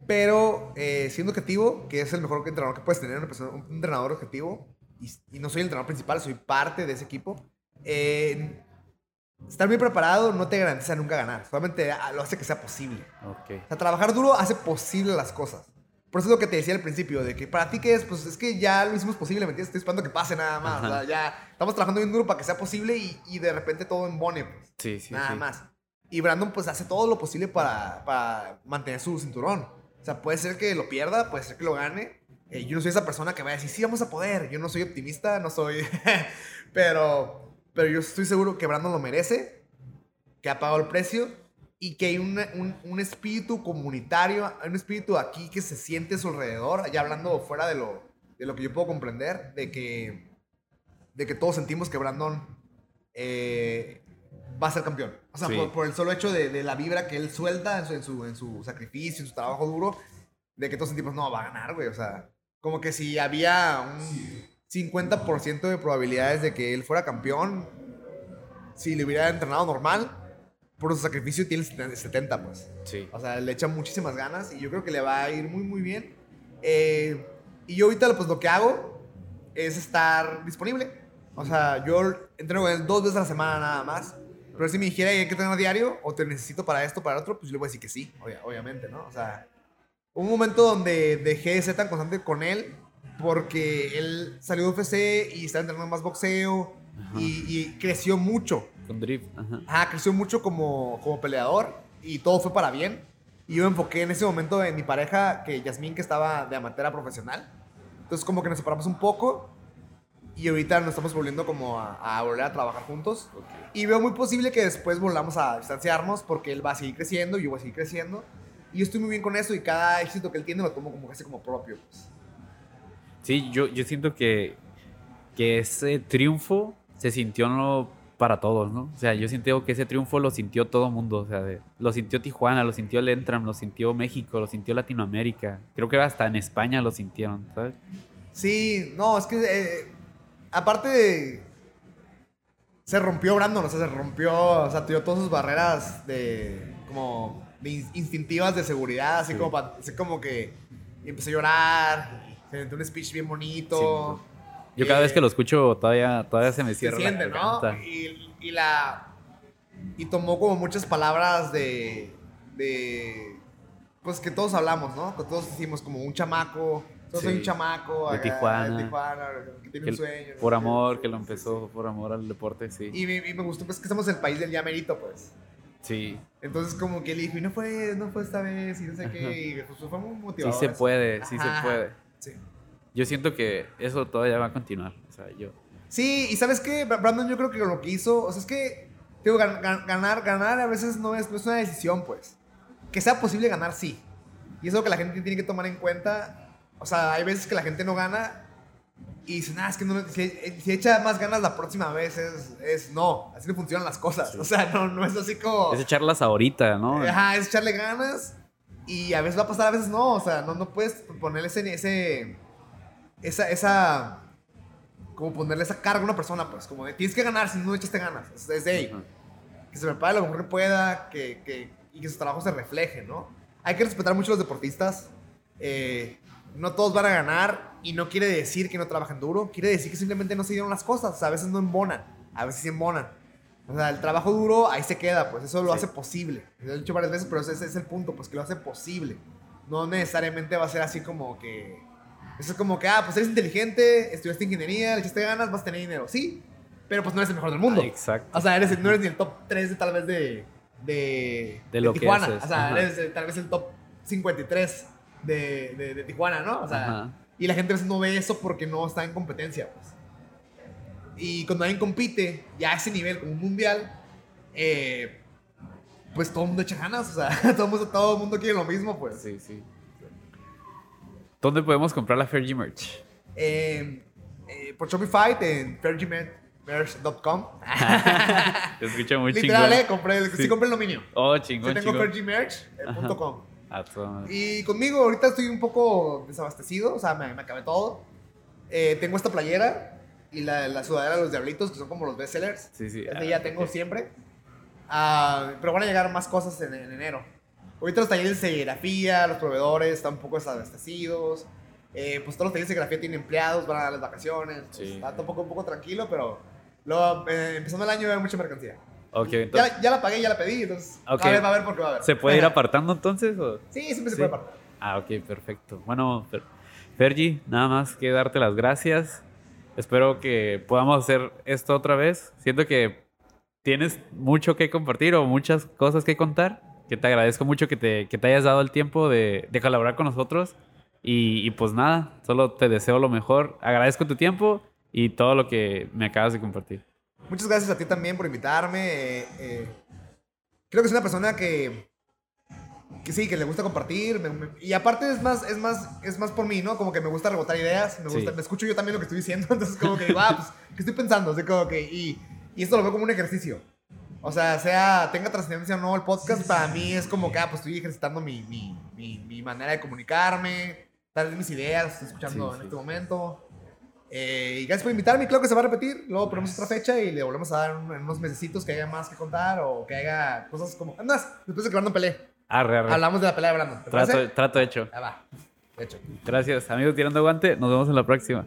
Pero eh, siendo objetivo, que es el mejor entrenador que puedes tener, una persona- un entrenador objetivo, y, y no soy el entrenador principal, soy parte de ese equipo, eh, estar bien preparado no te garantiza nunca ganar, solamente lo hace que sea posible. Ok. O sea, trabajar duro hace posible las cosas. Por eso es lo que te decía al principio, de que para ti que es, pues es que ya lo hicimos posible, ¿me entiendes? Estoy esperando que pase nada más. O sea, ya estamos trabajando bien duro para que sea posible y, y de repente todo embone, pues. Sí, sí, nada sí. más. Y Brandon pues hace todo lo posible para, para mantener su cinturón. O sea, puede ser que lo pierda, puede ser que lo gane. Eh, yo no soy esa persona que va a decir, sí, vamos a poder. Yo no soy optimista, no soy... pero, pero yo estoy seguro que Brandon lo merece, que ha pagado el precio y que hay una- un, un espíritu comunitario, hay un espíritu aquí que se siente a su alrededor, ya hablando fuera de lo, de lo que yo puedo comprender, de que, de que todos sentimos que Brandon eh, va a ser campeón. O sea, Sí. por, por el solo hecho de, de la vibra que él suelta en su, en, su, en su sacrificio, en su trabajo duro, de que todos sentimos, no, va a ganar, güey. O sea, como que si había un 50% de probabilidades de que él fuera campeón, si le hubiera entrenado normal, por su sacrificio tiene el 70, pues. Sí. O sea, le echa muchísimas ganas y yo creo que le va a ir muy, muy bien. Eh, y yo ahorita, pues lo que hago es estar disponible. O sea, yo entreno con él dos veces a la semana nada más. Pero si me dijera hay que tener diario o te necesito para esto, para otro, pues yo le voy a decir que sí, obvia- obviamente, ¿no? O sea, hubo un momento donde dejé de ser tan constante con él porque él salió de UFC y estaba entrenando más boxeo y, y creció mucho. Con drift. Ajá. Ajá, creció mucho como, como peleador y todo fue para bien. Y yo me enfoqué en ese momento en mi pareja, que Yasmín, que estaba de amateur a profesional. Entonces como que nos separamos un poco y ahorita nos estamos volviendo como a, a volver a trabajar juntos. Y veo muy posible que después volvamos a distanciarnos porque él va a seguir creciendo y yo voy a seguir creciendo. Y yo estoy muy bien con eso y cada éxito que él tiene lo tomo como casi como propio. pues. Sí, yo, yo siento que, que ese triunfo se sintió no para todos, ¿no? O sea, yo siento que ese triunfo lo sintió todo el mundo. O sea, de- lo sintió Tijuana, lo sintió el Entram, lo sintió México, lo sintió Latinoamérica. Creo que hasta en España lo sintieron, ¿sabes? Sí, no, es que eh, aparte de... Se rompió Brandon, o sea, se rompió, o sea, tuvo todas sus barreras de, como, de in- instintivas de seguridad, así, Sí. como, así como que empezó a llorar, se metió un speech bien bonito. Yo cada Eh, vez que lo escucho todavía, todavía se me se cierra siente, la ¿no? Y, y la... Y tomó como muchas palabras de... de pues que todos hablamos, ¿no? Que todos decimos como un chamaco, soy Sí. un chamaco De acá, Tijuana. de Tijuana, que tiene Que un sueño. por ¿no? amor, que lo empezó por amor al deporte, sí. Y me, y me gustó pues que en el país del ya merito, pues. Sí, Entonces como que él dijo, y no fue, no fue esta vez, y no sé qué, y pues, fue muy sí motivador. se eso. puede, sí Ajá. se puede. Sí. Yo siento que eso todavía va a continuar. O sea, yo... Sí, y ¿sabes qué? Bra- Brandon yo creo que lo que hizo, o sea, es que, digo, gan- gan- ganar, ganar a veces no es, no es una decisión, pues. Que sea posible ganar, sí. Y eso es lo que la gente tiene que tomar en cuenta. O sea, hay veces que la gente no gana y dice, nada, es que no, si, si echa más ganas la próxima vez es, es no, así no funcionan las cosas. O sea, no, no es así como... Es echarlas ahorita, ¿no? Ajá, es echarle ganas y a veces va a pasar, a veces no. O sea, no, no puedes ponerle ese, ese, esa, esa, como ponerle esa carga a una persona, pues, como de tienes que ganar si no echaste ganas. Es, es de, Ajá. que se prepare lo mejor que pueda que, que- y que su trabajo se refleje, ¿no? Hay que respetar mucho a los deportistas. eh, no todos van a ganar y no quiere decir que no trabajen duro, quiere decir que simplemente no se dieron las cosas. O sea, a veces no embonan, a veces sí embonan. O sea, el trabajo duro ahí se queda, pues eso lo Sí. hace posible. Lo he dicho varias veces, pero ese, ese es el punto, pues que lo hace posible. No necesariamente va a ser así como que... Eso es como que, ah, pues eres inteligente, estudiaste ingeniería, le echaste ganas, vas a tener dinero. Sí, pero pues no eres el mejor del mundo. Ah, exacto. O sea, eres, no eres ni el top 3 de tal vez de. de. De lo que Tijuana. haces, O sea, ajá. eres eh, tal vez el top 53 de, de, de Tijuana, ¿no? O sea, Ajá. y la gente a veces no ve eso porque no está en competencia, pues. Y cuando alguien compite ya a ese nivel, como un mundial, eh, pues todo el mundo echa ganas, o sea, todo el mundo, todo el mundo quiere lo mismo, pues. Sí, sí. ¿Dónde podemos comprar la Fergie merch? Eh, eh, por Shopify en fergiemerch.com. Te escucho muy Literal, chingón. eh, compré el, sí. Sí. compré el dominio. Oh, Sí, chingón, tengo chingón. fergiemerch.com. Y conmigo ahorita estoy un poco desabastecido, o sea, me, me acabé todo. Eh, tengo esta playera y la, la sudadera de los diablitos, que son como los bestsellers. Sí, sí. Ah, ya tengo ok. siempre. Ah, pero van a llegar más cosas en, en enero. Ahorita los talleres de serigrafía, los proveedores están un poco desabastecidos. Eh, pues todos los talleres de serigrafía tienen empleados, van a dar las vacaciones. Pues, Sí. Está un poco, un poco tranquilo, pero luego, eh, empezando el año hay mucha mercancía. Ok, entonces, Ya, ya la pagué, ya la pedí, entonces Ok. va a ver, va a ver porque va a haber. ¿se puede ir apartando entonces? O? Sí, siempre se puede apartar. Ah, ok, perfecto. Bueno, Fer- Fergie, nada más que darte las gracias. Espero que podamos hacer esto otra vez. Siento que tienes mucho que compartir o muchas cosas que contar. Que te agradezco mucho que te, que te hayas dado el tiempo de, de colaborar con nosotros. Y, y pues nada, solo te deseo lo mejor. Agradezco tu tiempo y todo lo que me acabas de compartir. Muchas gracias a ti también por invitarme. eh, eh, creo que es una persona que, que sí, que le gusta compartir. me- me- y aparte es más, es, más, es más por mí, ¿no? Como que me gusta rebotar ideas. Me, gusta, Sí. me escucho yo también lo que estoy diciendo. Entonces como que digo, ah, pues, ¿qué estoy pensando? Así como que, y, y esto lo veo como un ejercicio. O sea, sea, tenga trascendencia o no el podcast, para mí es como que, ah, pues estoy ejercitando mi, mi, mi, mi manera de comunicarme, tal vez mis ideas, estoy escuchando Sí, en sí. este momento. Eh, y gracias por invitarme, creo que se va a repetir. Luego ponemos otra fecha y le volvemos a dar un- en unos mesecitos que haya más que contar o que haya cosas como. Además, después de que Brandon pelee, Arre, arre. hablamos de la pelea de Brandon. ¿Te Trato, parece? trato hecho. Ah, va. Hecho. Gracias, amigos tirando guante. Nos vemos en la próxima.